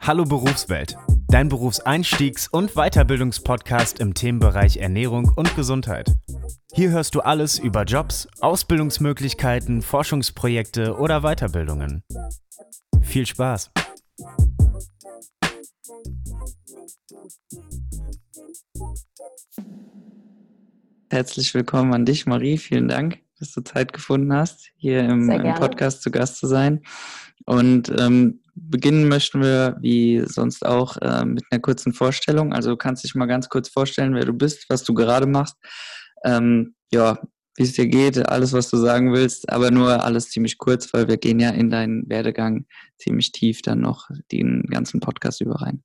Hallo Berufswelt, dein Berufseinstiegs- und Weiterbildungspodcast im Themenbereich Ernährung und Gesundheit. Hier hörst du alles über Jobs, Ausbildungsmöglichkeiten, Forschungsprojekte oder Weiterbildungen. Viel Spaß! Herzlich willkommen an dich, Marie. Vielen Dank, dass du Zeit gefunden hast, hier im, im Podcast zu Gast zu sein. Und ähm, beginnen möchten wir, wie sonst auch, äh, mit einer kurzen Vorstellung. Also du kannst dich mal ganz kurz vorstellen, wer du bist, was du gerade machst. Ähm, ja, wie es dir geht, alles, was du sagen willst, aber nur alles ziemlich kurz, weil wir gehen ja in deinen Werdegang ziemlich tief dann noch den ganzen Podcast über rein.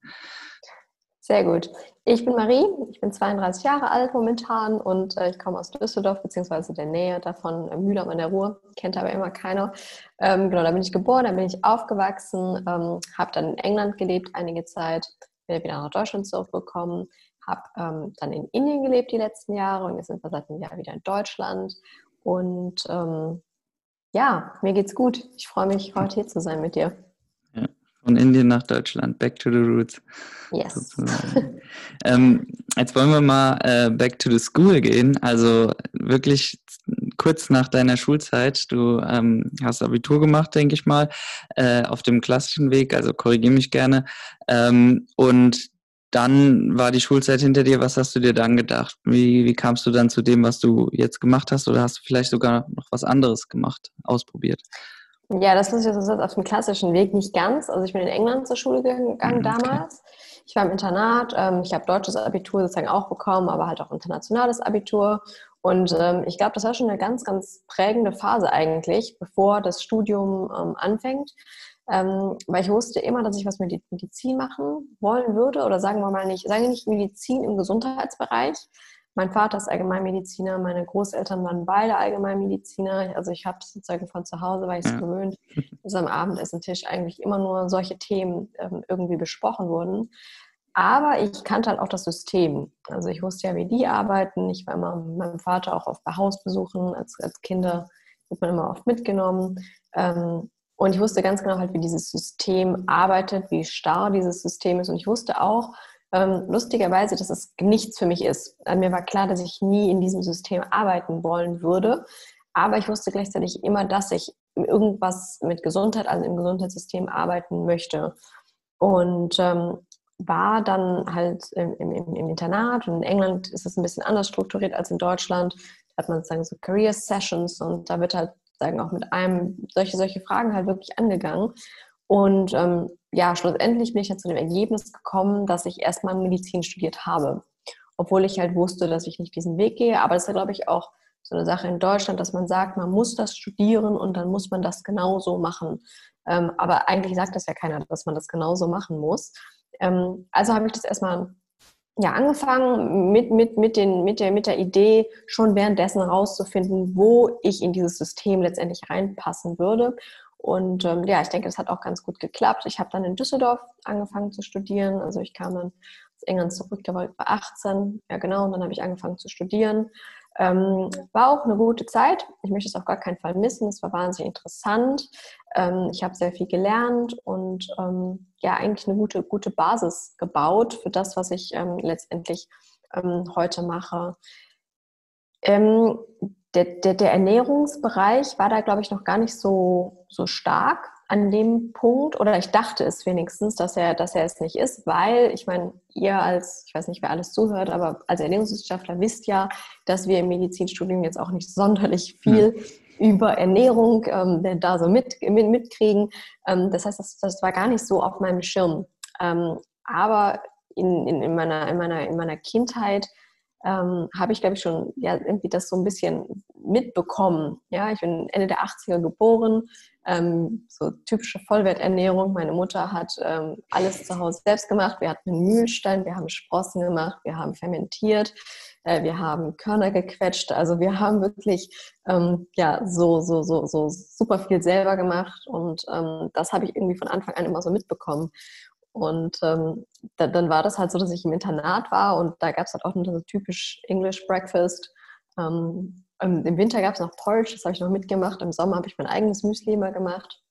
Sehr gut. Ich bin Marie, ich bin 32 Jahre alt momentan und äh, ich komme aus Düsseldorf beziehungsweise der Nähe davon, äh, Mühlheim an der Ruhr, kennt aber immer keiner. Ähm, genau, da bin ich geboren, da bin ich aufgewachsen, ähm, habe dann in England gelebt einige Zeit, bin wieder nach Deutschland zurückgekommen, habe ähm, dann in Indien gelebt die letzten Jahre und jetzt sind wir seit einem Jahr wieder in Deutschland und ähm, ja, mir geht's gut. Ich freue mich, heute hier zu sein mit dir. Von Indien nach Deutschland, back to the roots. Yes. ähm, jetzt wollen wir mal äh, back to the school gehen. Also wirklich kurz nach deiner Schulzeit. Du ähm, hast Abitur gemacht, denke ich mal, äh, auf dem klassischen Weg. Also korrigiere mich gerne. Ähm, und dann war die Schulzeit hinter dir. Was hast du dir dann gedacht? Wie, wie kamst du dann zu dem, was du jetzt gemacht hast? Oder hast du vielleicht sogar noch was anderes gemacht, ausprobiert? Ja, das ist jetzt auf dem klassischen Weg nicht ganz. Also ich bin in England zur Schule gegangen mhm, damals. Ich war im Internat. Ähm, ich habe deutsches Abitur sozusagen auch bekommen, aber halt auch internationales Abitur. Und ähm, ich glaube, das war schon eine ganz, ganz prägende Phase eigentlich, bevor das Studium ähm, anfängt. Ähm, weil ich wusste immer, dass ich was mit Medizin machen wollen würde. Oder sagen wir mal nicht, sagen wir nicht Medizin im Gesundheitsbereich, mein Vater ist Allgemeinmediziner, meine Großeltern waren beide Allgemeinmediziner. Also ich habe sozusagen von zu Hause, war ich es ja. gewöhnt, dass am Abendessentisch eigentlich immer nur solche Themen ähm, irgendwie besprochen wurden. Aber ich kannte halt auch das System. Also ich wusste ja, wie die arbeiten. Ich war immer mit meinem Vater auch oft bei Hausbesuchen. Als, als Kinder wird man immer oft mitgenommen. Ähm, und ich wusste ganz genau halt, wie dieses System arbeitet, wie starr dieses System ist. Und ich wusste auch, ähm, lustigerweise, dass es nichts für mich ist. Also mir war klar, dass ich nie in diesem System arbeiten wollen würde. Aber ich wusste gleichzeitig immer, dass ich irgendwas mit Gesundheit, also im Gesundheitssystem arbeiten möchte. Und ähm, war dann halt im, im, im, Internat und in England ist es ein bisschen anders strukturiert als in Deutschland. Da hat man sozusagen so Career Sessions und da wird halt sagen auch mit einem solche, solche Fragen halt wirklich angegangen. Und ähm, ja, schlussendlich bin ich dann zu dem Ergebnis gekommen, dass ich erstmal Medizin studiert habe. Obwohl ich halt wusste, dass ich nicht diesen Weg gehe. Aber das ist, glaube ich, auch so eine Sache in Deutschland, dass man sagt, man muss das studieren und dann muss man das genauso machen. Ähm, aber eigentlich sagt das ja keiner, dass man das genauso machen muss. Ähm, also habe ich das erstmal ja, angefangen mit, mit, mit, den, mit, der, mit der Idee, schon währenddessen rauszufinden, wo ich in dieses System letztendlich reinpassen würde. Und ähm, ja, ich denke, das hat auch ganz gut geklappt. Ich habe dann in Düsseldorf angefangen zu studieren. Also ich kam dann aus England zurück, da war ich bei 18. Ja, genau. Und dann habe ich angefangen zu studieren. Ähm, war auch eine gute Zeit. Ich möchte es auf gar keinen Fall missen. Es war wahnsinnig interessant. Ähm, ich habe sehr viel gelernt und ähm, ja, eigentlich eine gute, gute Basis gebaut für das, was ich ähm, letztendlich ähm, heute mache. Der, der, der Ernährungsbereich war da, glaube ich, noch gar nicht so, so stark an dem Punkt, oder ich dachte es wenigstens, dass er, dass er es nicht ist, weil ich meine, ihr als, ich weiß nicht, wer alles zuhört, aber als Ernährungswissenschaftler wisst ja, dass wir im Medizinstudium jetzt auch nicht sonderlich viel ja. über Ernährung ähm, da so mit, mit, mitkriegen. Ähm, das heißt, das, das war gar nicht so auf meinem Schirm. Ähm, aber in, in, in, meiner, in, meiner, in meiner Kindheit ähm, habe ich, glaube ich, schon ja, irgendwie das so ein bisschen mitbekommen. Ja, ich bin Ende der 80er geboren, ähm, so typische Vollwerternährung. Meine Mutter hat ähm, alles zu Hause selbst gemacht. Wir hatten einen Mühlstein, wir haben Sprossen gemacht, wir haben fermentiert, äh, wir haben Körner gequetscht. Also wir haben wirklich ähm, ja, so, so, so, so super viel selber gemacht und ähm, das habe ich irgendwie von Anfang an immer so mitbekommen. Und ähm, da, dann war das halt so, dass ich im Internat war und da gab es halt auch nur so typisch English Breakfast. Ähm, Im Winter gab es noch Porridge, das habe ich noch mitgemacht. Im Sommer habe ich mein eigenes Müsli immer gemacht.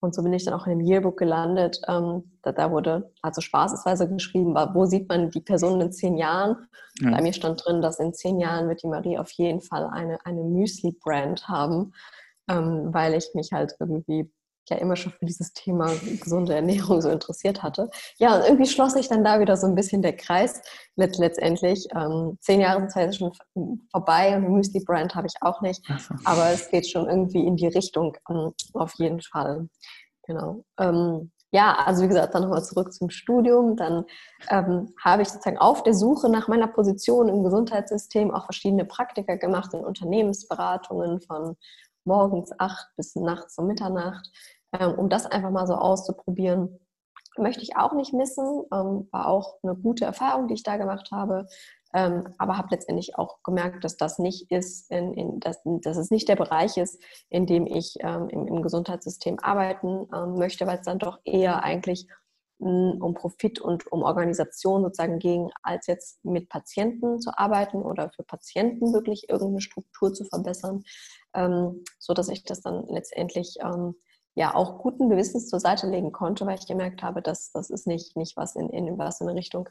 Und so bin ich dann auch in dem Yearbook gelandet. Ähm, da, da, wurde also spaßesweise geschrieben, wo sieht man die Person in zehn Jahren. Ja. Bei mir stand drin, dass in zehn Jahren wird die Marie auf jeden Fall eine, eine Müsli-Brand haben, ähm, weil ich mich halt irgendwie ja immer schon für dieses Thema gesunde Ernährung so interessiert hatte. Ja, und irgendwie schloss sich dann da wieder so ein bisschen der Kreis let letztendlich. Ähm, zehn Jahre sind zwar schon vorbei und eine Müsli-Brand habe ich auch nicht, aber es geht schon irgendwie in die Richtung ähm, auf jeden Fall. Genau. Ähm, ja, also wie gesagt, dann nochmal zurück zum Studium. Dann ähm, habe ich sozusagen auf der Suche nach meiner Position im Gesundheitssystem auch verschiedene Praktika gemacht in Unternehmensberatungen von morgens acht bis nachts um Mitternacht, ähm, um das einfach mal so auszuprobieren. Möchte ich auch nicht missen, ähm, war auch eine gute Erfahrung, die ich da gemacht habe, ähm, aber habe letztendlich auch gemerkt, dass das nicht ist, in, in, dass, dass es nicht der Bereich ist, in dem ich ähm, im, im, Gesundheitssystem arbeiten ähm, möchte, weil es dann doch eher eigentlich hm, um Profit und um Organisation sozusagen ging, als jetzt mit Patienten zu arbeiten oder für Patienten wirklich irgendeine Struktur zu verbessern, ähm, so ich das dann letztendlich ähm, ja auch guten Gewissens zur Seite legen konnte, weil ich gemerkt habe, dass das ist nicht, nicht was in, in was in eine Richtung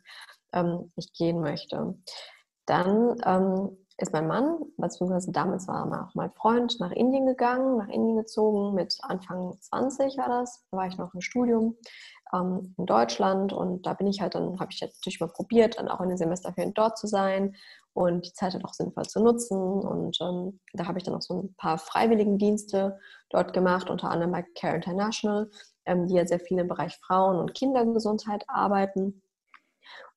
ähm, ich gehen möchte. Dann ähm, ist mein Mann, beziehungsweise damals war auch mein Freund, nach Indien gegangen, nach Indien gezogen, mit Anfang 20 war das, da war ich noch im Studium ähm, in Deutschland. Und da bin ich halt, dann habe ich natürlich mal probiert, dann auch in den Semesterferien dort zu sein und die Zeit halt auch sinnvoll zu nutzen. Und ähm, da habe ich dann auch so ein paar Freiwilligendienste dort gemacht, unter anderem bei Care International, ähm, die ja sehr viel im Bereich Frauen- und Kindergesundheit arbeiten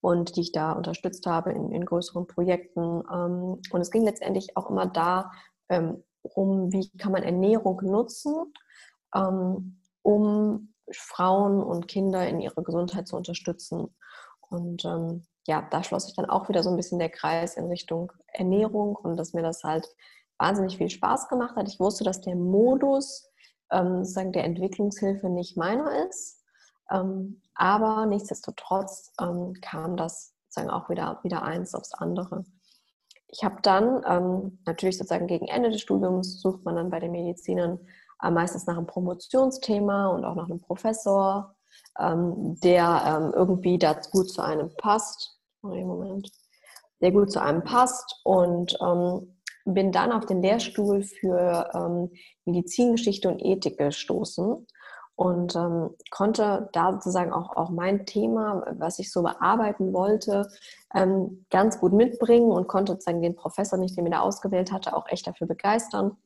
und die ich da unterstützt habe in, in größeren Projekten. Ähm, und es ging letztendlich auch immer da ähm, wie kann man Ernährung nutzen, ähm, um Frauen und Kinder in ihrer Gesundheit zu unterstützen. Und ähm, ja, da schloss sich dann auch wieder so ein bisschen der Kreis in Richtung Ernährung und dass mir das halt wahnsinnig viel Spaß gemacht hat. Ich wusste, dass der Modus ähm, sozusagen der Entwicklungshilfe nicht meiner ist, ähm, aber nichtsdestotrotz ähm, kam das sozusagen auch wieder, wieder eins aufs andere. Ich habe dann ähm, natürlich sozusagen gegen Ende des Studiums sucht man dann bei den Medizinern äh, meistens nach einem Promotionsthema und auch nach einem Professor, ähm, der ähm, irgendwie da gut zu einem passt. Moment. Der gut zu einem passt und ähm, bin dann auf den Lehrstuhl für ähm, Medizingeschichte und Ethik gestoßen und ähm, konnte da sozusagen auch, auch mein Thema, was ich so bearbeiten wollte, ähm, ganz gut mitbringen und konnte sozusagen den Professor, nicht den mir da ausgewählt hatte, auch echt dafür begeistern.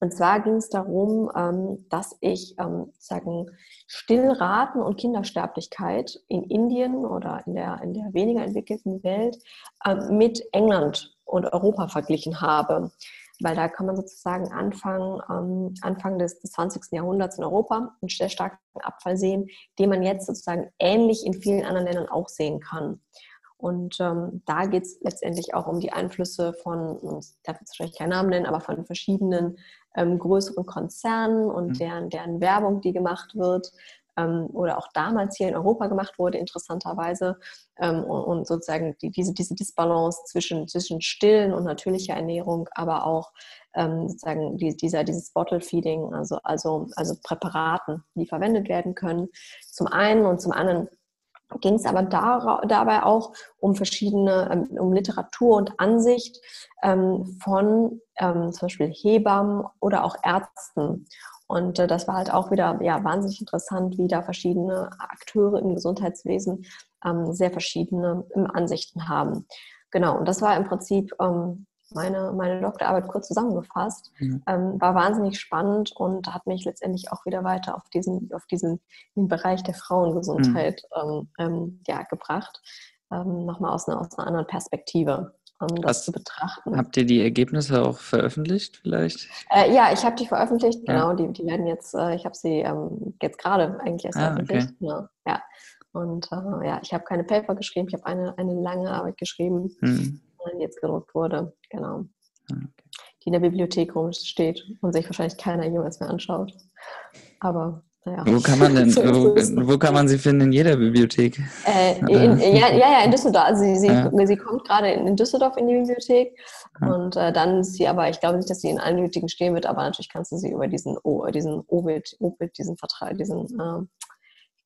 Und zwar ging es darum, ähm, dass ich ähm, sagen Stillraten und Kindersterblichkeit in Indien oder in der, in der weniger entwickelten Welt ähm, mit England und Europa verglichen habe. Weil da kann man sozusagen Anfang, ähm, Anfang des, des 20. Jahrhunderts in Europa einen sehr starken Abfall sehen, den man jetzt sozusagen ähnlich in vielen anderen Ländern auch sehen kann. Und ähm, da geht es letztendlich auch um die Einflüsse von, ich darf jetzt vielleicht keinen Namen nennen, aber von verschiedenen ähm, größeren Konzernen und mhm. deren, deren Werbung, die gemacht wird oder auch damals hier in Europa gemacht wurde, interessanterweise. Ähm, und, sozusagen die, diese, diese Disbalance zwischen, zwischen stillen und natürlicher Ernährung, aber auch ähm, sozusagen die, dieser, dieses Bottle Feeding, also, also, also Präparaten, die verwendet werden können, zum einen und zum anderen ging es aber dabei auch um verschiedene, ähm, um Literatur und Ansicht ähm, von ähm, zum Beispiel Hebammen oder auch Ärzten. Und äh, das war halt auch wieder ja, wahnsinnig interessant, wie da verschiedene Akteure im Gesundheitswesen ähm, sehr verschiedene ähm, Ansichten haben. Genau, und das war im Prinzip ähm, meine, meine Doktorarbeit kurz zusammengefasst. Mhm. Ähm, war wahnsinnig spannend und hat mich letztendlich auch wieder weiter auf diesen, auf diesen Bereich der Frauengesundheit mhm. ähm, ja, gebracht. Ähm, Nochmal aus einer, aus einer anderen Perspektive. Um das Was, zu betrachten. Habt ihr die Ergebnisse auch veröffentlicht vielleicht? Äh, ja, ich habe die veröffentlicht, genau. Ja. Die, die werden jetzt, äh, ich habe sie ähm, jetzt gerade eigentlich erst ah, veröffentlicht. Okay. Genau. Ja. Und äh, ja, ich habe keine Paper geschrieben, ich habe eine, eine lange Arbeit geschrieben. Mhm jetzt gedruckt wurde. Genau. Ah, okay. Die in der Bibliothek rumsteht und sich wahrscheinlich keiner jemals mehr anschaut. Aber Ja. Wo kann man denn, wo, wo, kann man sie finden? In jeder Bibliothek? Äh, in, ja, ja, in Düsseldorf. Also sie, sie, ja. sie kommt gerade in, Düsseldorf in die Bibliothek und äh, dann ist sie aber, ich glaube nicht, dass sie in allen Bibliotheken stehen wird, aber natürlich kannst du sie über diesen, o, diesen Ovid, Ovid, diesen Vertrag, diesen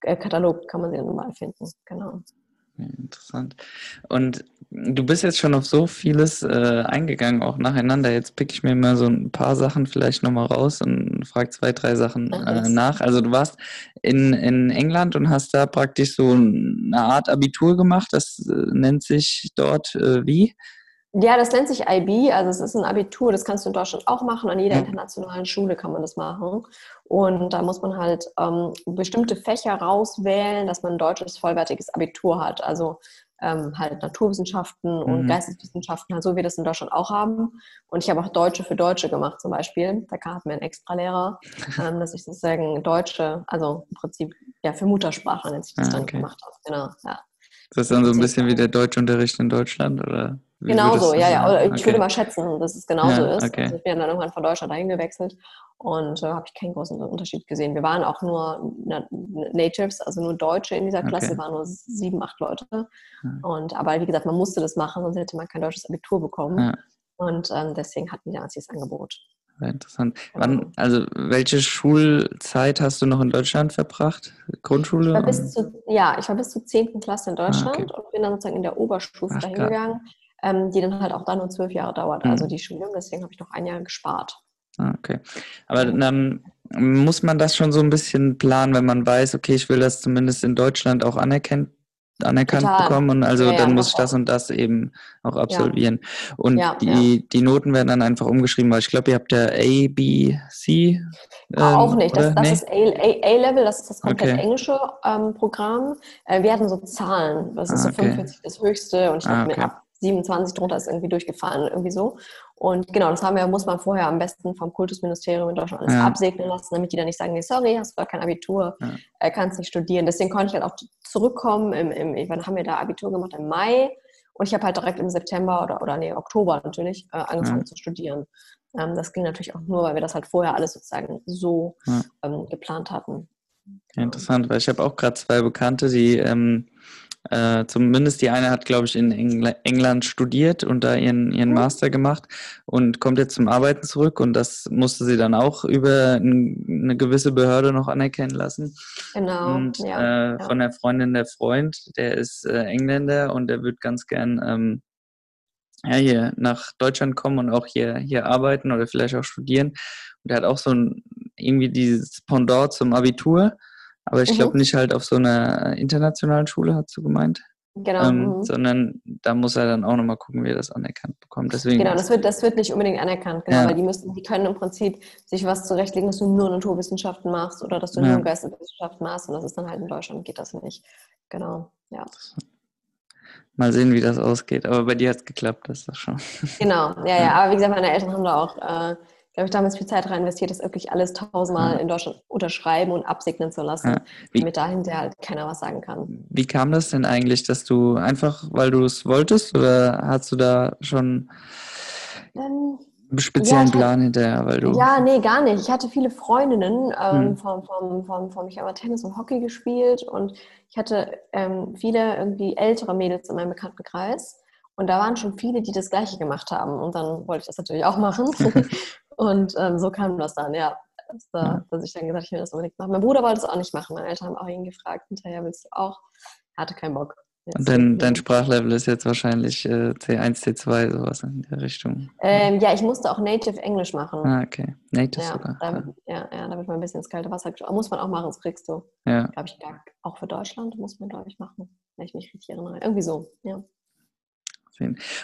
äh, Katalog kann man sie dann überall finden. Genau. Interessant. Und du bist jetzt schon auf so vieles äh, eingegangen, auch nacheinander. Jetzt pick ich mir mal so ein paar Sachen vielleicht nochmal raus und frage zwei, drei Sachen äh, nach. Also du warst in, in England und hast da praktisch so eine Art Abitur gemacht. Das äh, nennt sich dort äh, wie? Ja, das nennt sich IB, also es ist ein Abitur, das kannst du in Deutschland auch machen, an jeder internationalen Schule kann man das machen. Und da muss man halt ähm, bestimmte Fächer rauswählen, dass man ein deutsches vollwertiges Abitur hat. Also ähm, halt Naturwissenschaften mhm. und Geisteswissenschaften, halt so wie wir das in Deutschland auch haben. Und ich habe auch Deutsche für Deutsche gemacht zum Beispiel. Da hat mir ein Extralehrer, ähm, dass ich sozusagen Deutsche, also im Prinzip ja für Muttersprache nennt sich das ah, dann gemacht habe. Genau, ja. Das ist dann so ein bisschen wie der Deutschunterricht in Deutschland, oder? Genauso, ja, ja. Ich okay. würde mal schätzen, dass es genauso ja, ist. Okay. Also ich bin dann irgendwann von Deutschland dahin gewechselt und äh, habe ich keinen großen Unterschied gesehen. Wir waren auch nur Natives, also nur Deutsche in dieser Klasse, okay. waren nur sieben, acht Leute. Ja. Und aber wie gesagt, man musste das machen, sonst hätte man kein deutsches Abitur bekommen. Ja. Und ähm, deswegen hatten die damals dieses Angebot. Interessant. Wann, genau. also welche Schulzeit hast du noch in Deutschland verbracht? Grundschule? Ich zu, ja, ich war bis zur 10. Klasse in Deutschland ah, okay. und bin dann sozusagen in der Oberstufe dahin gegangen ähm, die dann halt auch dann nur zwölf Jahre dauert, also mhm. also die Schule. Deswegen habe ich noch ein Jahr gespart. Ah, okay. Aber dann muss man das schon so ein bisschen planen, wenn man weiß, okay, ich will das zumindest in Deutschland auch anerkennen, anerkannt Total. bekommen und also ja, dann ja, muss ich das und das eben auch absolvieren. Ja. Und die, die Noten werden dann einfach umgeschrieben, weil ich glaube, ihr habt ja A, B, C. Ähm, auch nicht. Das, das nee? ist A-Level, das ist das komplett okay. englische ähm, Programm. Äh, wir hatten so Zahlen. Das ist ah, okay. so 45 das höchste und ich ah, okay. mir ab 27 drunter ist irgendwie durchgefallen, irgendwie so. Und genau, das haben wir, muss man vorher am besten vom Kultusministerium in Deutschland alles ja. absegnen lassen, damit die dann nicht sagen, nee, sorry, hast du gar kein Abitur, ja. äh, kannst nicht studieren. Deswegen konnte ich halt auch zurückkommen, im, im, wann haben wir da Abitur gemacht? Im Mai. Und ich habe halt direkt im September oder, oder nee, Oktober natürlich äh, angefangen ja. zu studieren. Ähm, das ging natürlich auch nur, weil wir das halt vorher alles sozusagen so ähm, geplant hatten. Interessant, weil ich habe auch gerade zwei Bekannte, die ähm, äh, zumindest die eine hat, glaube ich, in Engl England studiert und da ihren, ihren mhm. Master gemacht und kommt jetzt zum Arbeiten zurück und das musste sie dann auch über eine gewisse Behörde noch anerkennen lassen. Genau. Und ja, äh, ja. von der Freundin der Freund, der ist äh, Engländer und der wird ganz gern ähm, ja, hier nach Deutschland kommen und auch hier, hier arbeiten oder vielleicht auch studieren. Und der hat auch so ein, irgendwie dieses Pendant zum Abitur aber ich mhm. glaube nicht halt auf so einer internationalen Schule, hast du gemeint. Genau. Ähm, mhm. Sondern da muss er dann auch nochmal gucken, wie er das anerkannt bekommt. Deswegen genau, das wird, das wird nicht unbedingt anerkannt, genau, ja. weil die müssen, die können im Prinzip sich was zurechtlegen, dass du nur Naturwissenschaften machst oder dass du ja. nur Geisteswissenschaften machst und das ist dann halt in Deutschland geht das nicht. Genau, ja. Mal sehen, wie das ausgeht. Aber bei dir hat es geklappt, das ist doch schon. Genau, ja, ja. Aber wie gesagt, meine Eltern haben da auch äh, glaube ich, damals viel Zeit rein investiert, das wirklich alles tausendmal ja. in Deutschland unterschreiben und absegnen zu lassen, ja. damit dahinter halt keiner was sagen kann. Wie kam das denn eigentlich, dass du einfach, weil du es wolltest oder hast du da schon ähm, einen speziellen ja, Plan hinterher? Weil du ja, nee, gar nicht. Ich hatte viele Freundinnen ähm, hm. vom, vom, vom, vom, ich habe Tennis und Hockey gespielt und ich hatte ähm, viele irgendwie ältere Mädels in meinem Bekanntenkreis. Und da waren schon viele, die das Gleiche gemacht haben. Und dann wollte ich das natürlich auch machen. Und ähm, so kam das dann, ja. Dass, äh, dass, ich dann gesagt habe, ich will das unbedingt machen. Mein Bruder wollte es auch nicht machen. Meine Eltern haben auch ihn gefragt, hinterher willst du auch? Er hatte keinen Bock. Und dein, dein Sprachlevel ist jetzt wahrscheinlich äh, C1, C2, sowas in der Richtung. Ähm, ja, ich musste auch Native Englisch machen. Ah, okay. Native ja, sogar. Da, ja, ja, da wird man ein bisschen ins kalte Wasser geschaut. Muss man auch machen, das kriegst du. Ja. Glaube ich, auch für Deutschland muss man, glaube ich, machen, wenn ich mich richtig erinnere. Irgendwie so, ja.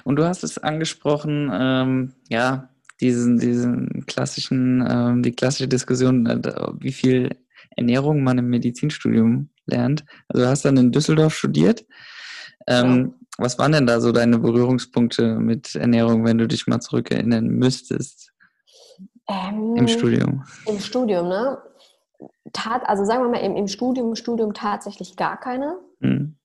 Und du hast es angesprochen, ähm, ja, diesen, diesen klassischen, ähm, die klassische Diskussion, äh, wie viel Ernährung man im Medizinstudium lernt. Also du hast dann in Düsseldorf studiert. Ähm, ja. Was waren denn da so deine Berührungspunkte mit Ernährung, wenn du dich mal zurückerinnern müsstest? Ähm, Im Studium. Im Studium, ne? Tat, also sagen wir mal, im, im Studium, Studium tatsächlich gar keine. Hm.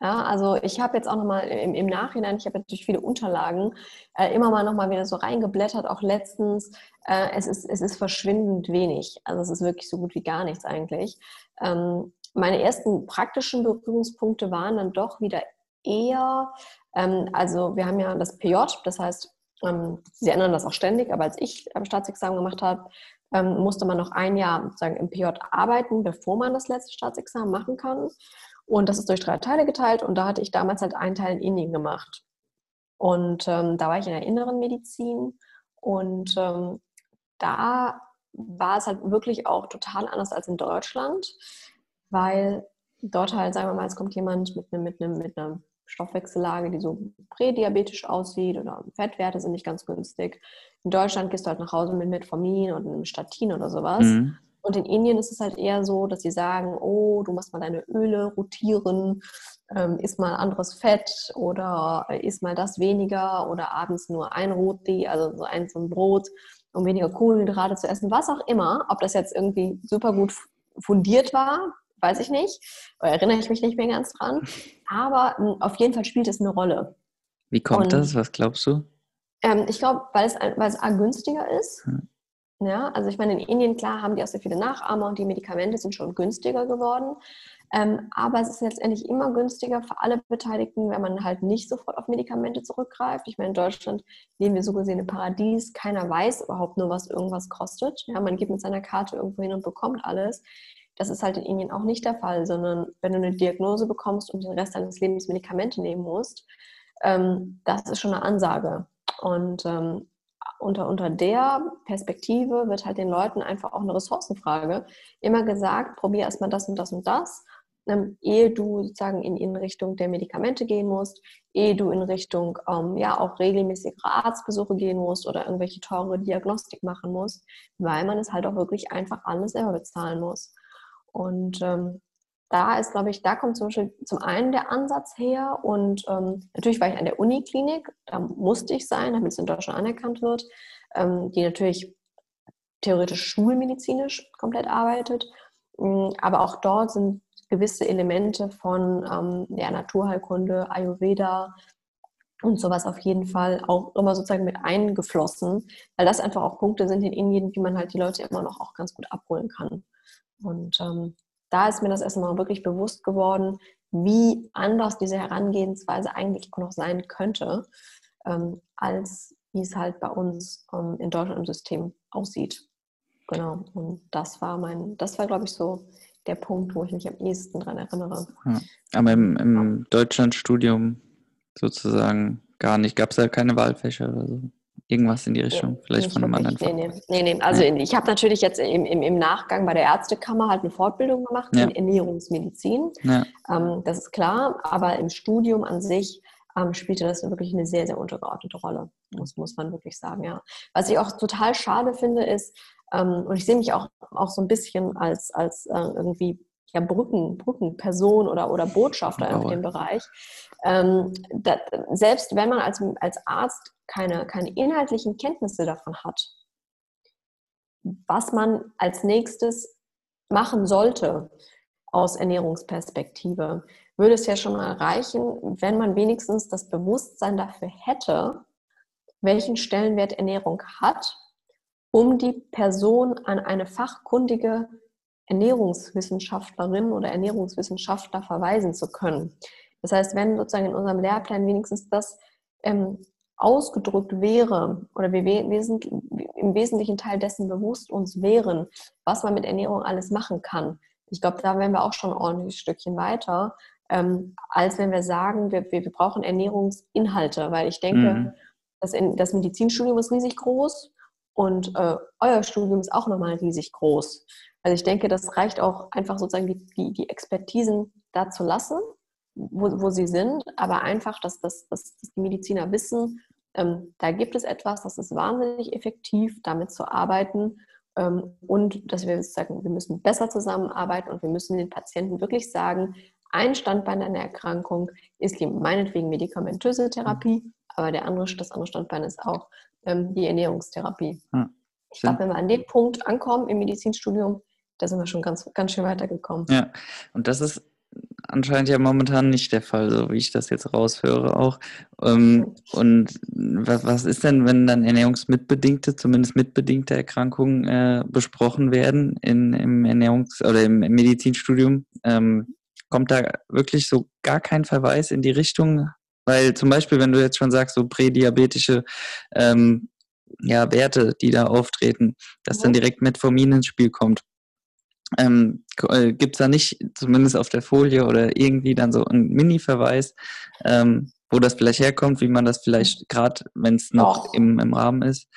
Ja, also ich habe jetzt auch nochmal im, im Nachhinein, ich habe natürlich viele Unterlagen, äh, immer mal nochmal wieder so reingeblättert, auch letztens. Äh, es, ist, es ist verschwindend wenig. Also es ist wirklich so gut wie gar nichts eigentlich. Ähm, meine ersten praktischen Berührungspunkte waren dann doch wieder eher, ähm, also wir haben ja das PJ, das heißt, ähm, sie ändern das auch ständig, aber als ich am Staatsexamen gemacht habe, ähm, musste man noch ein Jahr sozusagen im PJ arbeiten, bevor man das letzte Staatsexamen machen kann. Und das ist durch drei Teile geteilt und da hatte ich damals halt einen Teil in Indien gemacht. Und ähm, da war ich in der inneren Medizin und ähm, da war es halt wirklich auch total anders als in Deutschland, weil dort halt, sagen wir mal, es kommt jemand mit, einem, mit, mit einer Stoffwechsellage, die so prädiabetisch aussieht oder Fettwerte sind nicht ganz günstig. In Deutschland gehst du halt nach Hause mit Metformin und einem Statin oder sowas. Mhm. Und in Indien ist es halt eher so, dass sie sagen, oh, du musst mal deine Öle rotieren, ähm, isst mal anderes Fett oder äh, isst mal das weniger oder abends nur ein Roti, also so ein, so ein Brot, um weniger Kohlenhydrate zu essen, was auch immer. Ob das jetzt irgendwie super gut fundiert war, weiß ich nicht, oder erinnere ich mich nicht mehr ganz dran. Aber mh, hm, auf jeden Fall spielt es eine Rolle. Wie kommt Und, das? Was glaubst du? Ähm, ich glaube, weil es, weil es A günstiger ist. Hm. Ja, also ich meine, in Indien, klar, haben die auch sehr viele Nachahmer und die Medikamente sind schon günstiger geworden. Ähm, aber es ist letztendlich immer günstiger für alle Beteiligten, wenn man halt nicht sofort auf Medikamente zurückgreift. Ich meine, in Deutschland leben wir so gesehen im Paradies. Keiner weiß überhaupt nur, was irgendwas kostet. Ja, man geht mit seiner Karte irgendwo hin und bekommt alles. Das ist halt in Indien auch nicht der Fall, sondern wenn du eine Diagnose bekommst und den Rest deines Lebens Medikamente nehmen musst, ähm, das ist schon eine Ansage. Und ähm, unter, unter der Perspektive wird halt den Leuten einfach auch eine Ressourcenfrage immer gesagt, probier erstmal das und das und das, ähm, ehe du sozusagen in, in Richtung der Medikamente gehen musst, ehe du in Richtung ähm, ja auch regelmäßige Arztbesuche gehen musst oder irgendwelche teure Diagnostik machen musst, weil man es halt auch wirklich einfach alles selber bezahlen muss. Und ähm, da ist, glaube ich, da kommt zum Beispiel zum einen der Ansatz her und ähm, natürlich war ich an der Uniklinik, da musste ich sein, damit es in Deutschland anerkannt wird, ähm, die natürlich theoretisch schulmedizinisch komplett arbeitet, ähm, aber auch dort sind gewisse Elemente von ähm, der Naturheilkunde, Ayurveda und sowas auf jeden Fall auch immer sozusagen mit eingeflossen, weil das einfach auch Punkte sind in Indien, die man halt die Leute immer noch auch ganz gut abholen kann. Und ähm, da ist mir das erstmal wirklich bewusst geworden, wie anders diese Herangehensweise eigentlich auch noch sein könnte, ähm, als wie es halt bei uns ähm, in Deutschland im System aussieht. Genau. Und das war mein, das war, glaube ich, so der Punkt, wo ich mich am ehesten daran erinnere. Ja. Aber im, im Deutschlandstudium sozusagen gar nicht, gab es da keine Wahlfächer oder so? Irgendwas in die Richtung, nee, vielleicht von einem anderen nee, nee, nee, nee. Also ja. ich habe natürlich jetzt im, im, im, Nachgang bei der Ärztekammer halt eine Fortbildung gemacht ja. in Ernährungsmedizin. Ja. Ähm, das ist klar, aber im Studium an sich ähm, spielte das wirklich eine sehr, sehr untergeordnete Rolle, muss, muss man wirklich sagen, ja. Was ich auch total schade finde, ist, ähm, und ich sehe mich auch, auch so ein bisschen als, als äh, irgendwie ja, Brücken, Brückenperson oder, oder Botschafter in dem Bereich. Ähm, da, selbst wenn man als, als Arzt keine, keine inhaltlichen Kenntnisse davon hat, was man als nächstes machen sollte aus Ernährungsperspektive, würde es ja schon mal reichen, wenn man wenigstens das Bewusstsein dafür hätte, welchen Stellenwert Ernährung hat, um die Person an eine fachkundige Ernährungswissenschaftlerin oder Ernährungswissenschaftler verweisen zu können. Das heißt, wenn sozusagen in unserem Lehrplan wenigstens das ähm, ausgedrückt wäre oder wir, im wesentlichen Teil dessen bewusst uns wären, was man mit Ernährung alles machen kann. Ich glaube, da wären wir auch schon ein ordentliches Stückchen weiter, ähm, als wenn wir sagen, wir, wir, wir, brauchen Ernährungsinhalte, weil ich denke, mhm. das, in, das Medizinstudium ist riesig groß und äh, euer Studium ist auch nochmal riesig groß. Also ich denke, das reicht auch einfach sozusagen die, die, die Expertisen da zu lassen wo, wo sie sind, aber einfach, dass, dass, dass die Mediziner wissen, ähm, da gibt es etwas, das ist wahnsinnig effektiv, damit zu arbeiten. Ähm, und dass wir sagen, wir müssen besser zusammenarbeiten und wir müssen den Patienten wirklich sagen, ein Standbein einer Erkrankung ist die meinetwegen medikamentöse Therapie, aber der andere, das andere Standbein ist auch ähm, die Ernährungstherapie. Ja, ich glaube, wenn wir an dem Punkt ankommen im Medizinstudium, da sind wir schon ganz, ganz schön weitergekommen. Ja, und das ist anscheinend ja momentan nicht der Fall, so wie ich das jetzt raushöre auch. Ähm, und was, was ist denn, wenn dann ernährungsmitbedingte, zumindest mitbedingte Erkrankungen äh, besprochen werden in, im Ernährungs- oder im Medizinstudium? Ähm, kommt da wirklich so gar kein Verweis in die Richtung? Weil zum Beispiel, wenn du jetzt schon sagst, so prädiabetische ähm, ja, Werte, die da auftreten, dass dann mhm. direkt Metformin ins Spiel kommt. Ähm, äh, Gibt es da nicht, zumindest auf der Folie oder irgendwie dann so einen Mini-Verweis, ähm, wo das vielleicht herkommt, wie man das vielleicht gerade, wenn es noch im, im Rahmen ist?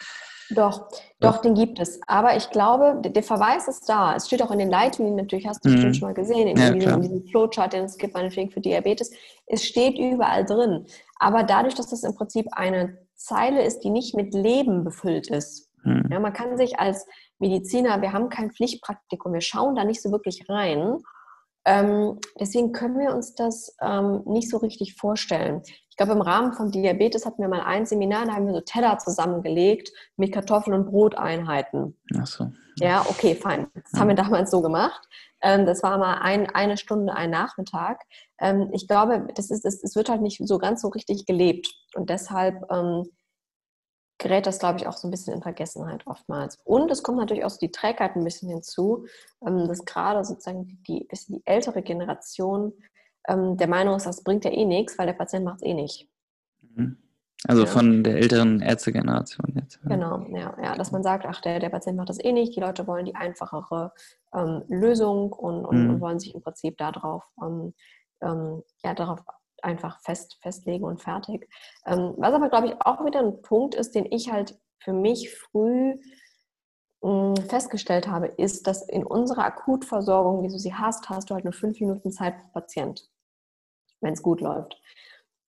Doch, doch, den gibt es. Aber ich glaube, der Verweis ist da. Es steht auch in den Leitlinien, natürlich hast du mhm. bestimmt schon mal gesehen, in, ja, diesem, in diesem Flowchart, den es gibt, meinetwegen für Diabetes. Es steht überall drin. Aber dadurch, dass das im Prinzip eine Zeile ist, die nicht mit Leben befüllt ist. Mhm. Ja, man kann sich als Mediziner, wir haben kein Pflichtpraktikum, wir schauen da nicht so wirklich rein. Ähm, deswegen können wir uns das ähm, nicht so richtig vorstellen. Ich glaube, im Rahmen von Diabetes hatten wir mal ein Seminar, da haben wir so Teller zusammengelegt mit Kartoffeln- und Broteinheiten. Ach so. Ja, okay, fein. Das ja. haben wir damals so gemacht. Ähm, das war mal ein, eine Stunde, ein Nachmittag. Ähm, ich glaube, das, ist, das, das wird halt nicht so ganz so richtig gelebt. Und deshalb ähm, gerät das, glaube ich, auch so ein bisschen in Vergessenheit oftmals. Und es kommt natürlich auch so die Trägheit ein bisschen hinzu, ähm, dass gerade sozusagen die, bisschen die ältere Generation ähm, der Meinung ist, das bringt ja eh nichts, weil der Patient macht es eh nicht. Mhm. Also ja. von der älteren Ärztegeneration jetzt. Genau, ja, ja, dass man sagt, ach, der, der Patient macht das eh nicht, die Leute wollen die einfachere ähm, Lösung und, und, mhm. und, wollen sich im Prinzip darauf, ähm, ähm, ja, darauf einfach fest, festlegen und fertig. Ähm, was aber, glaube ich, auch wieder ein Punkt ist, den ich halt für mich früh hm, festgestellt habe, ist, dass in unserer Akutversorgung, wie du sie hast, hast du halt nur fünf Minuten Zeit pro Patient, wenn es gut läuft.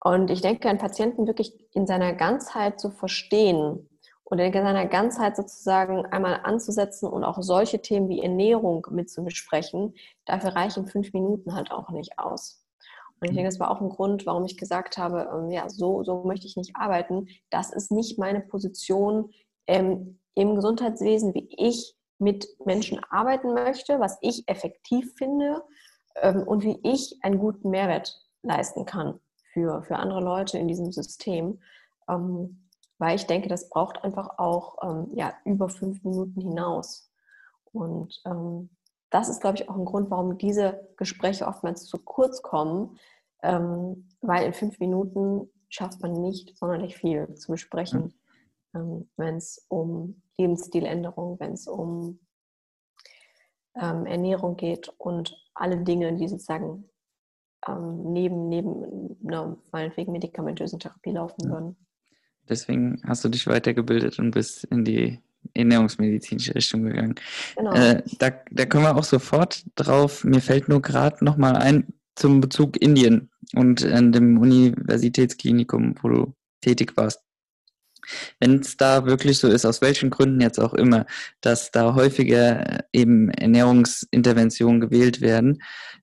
Und ich denke, einen Patienten wirklich in seiner Ganzheit zu verstehen und in seiner Ganzheit sozusagen einmal anzusetzen und auch solche Themen wie Ernährung mit zu besprechen, dafür reichen fünf Minuten halt auch nicht aus. Und ich denke, das war auch ein Grund, warum ich gesagt habe, ähm, ja, so, so möchte ich nicht arbeiten. Das ist nicht meine Position ähm, im Gesundheitswesen, wie ich mit Menschen arbeiten möchte, was ich effektiv finde ähm, und wie ich einen guten Mehrwert leisten kann für, für andere Leute in diesem System. Ähm, weil ich denke, das braucht einfach auch ähm, ja, über fünf Minuten hinaus. Und ähm, das ist, glaube ich, auch ein Grund, warum diese Gespräche oftmals zu kurz kommen, ähm, weil in fünf Minuten schafft man nicht sonderlich viel zu besprechen, ähm, wenn es um Lebensstiländerung, wenn es um ähm, Ernährung geht und alle Dinge, die sozusagen ähm, neben, neben einer meinetwegen medikamentösen Therapie laufen ja. würden. Deswegen hast du dich weitergebildet und bist in die ernährungsmedizinische Richtung gegangen. Genau. Äh, da, da kommen wir auch sofort drauf. Mir fällt nur gerade nochmal ein zum Bezug Indien und an dem Universitätsklinikum, wo du tätig warst. Wenn es da wirklich so ist, aus welchen Gründen jetzt auch immer, dass da häufiger eben Ernährungsinterventionen gewählt werden,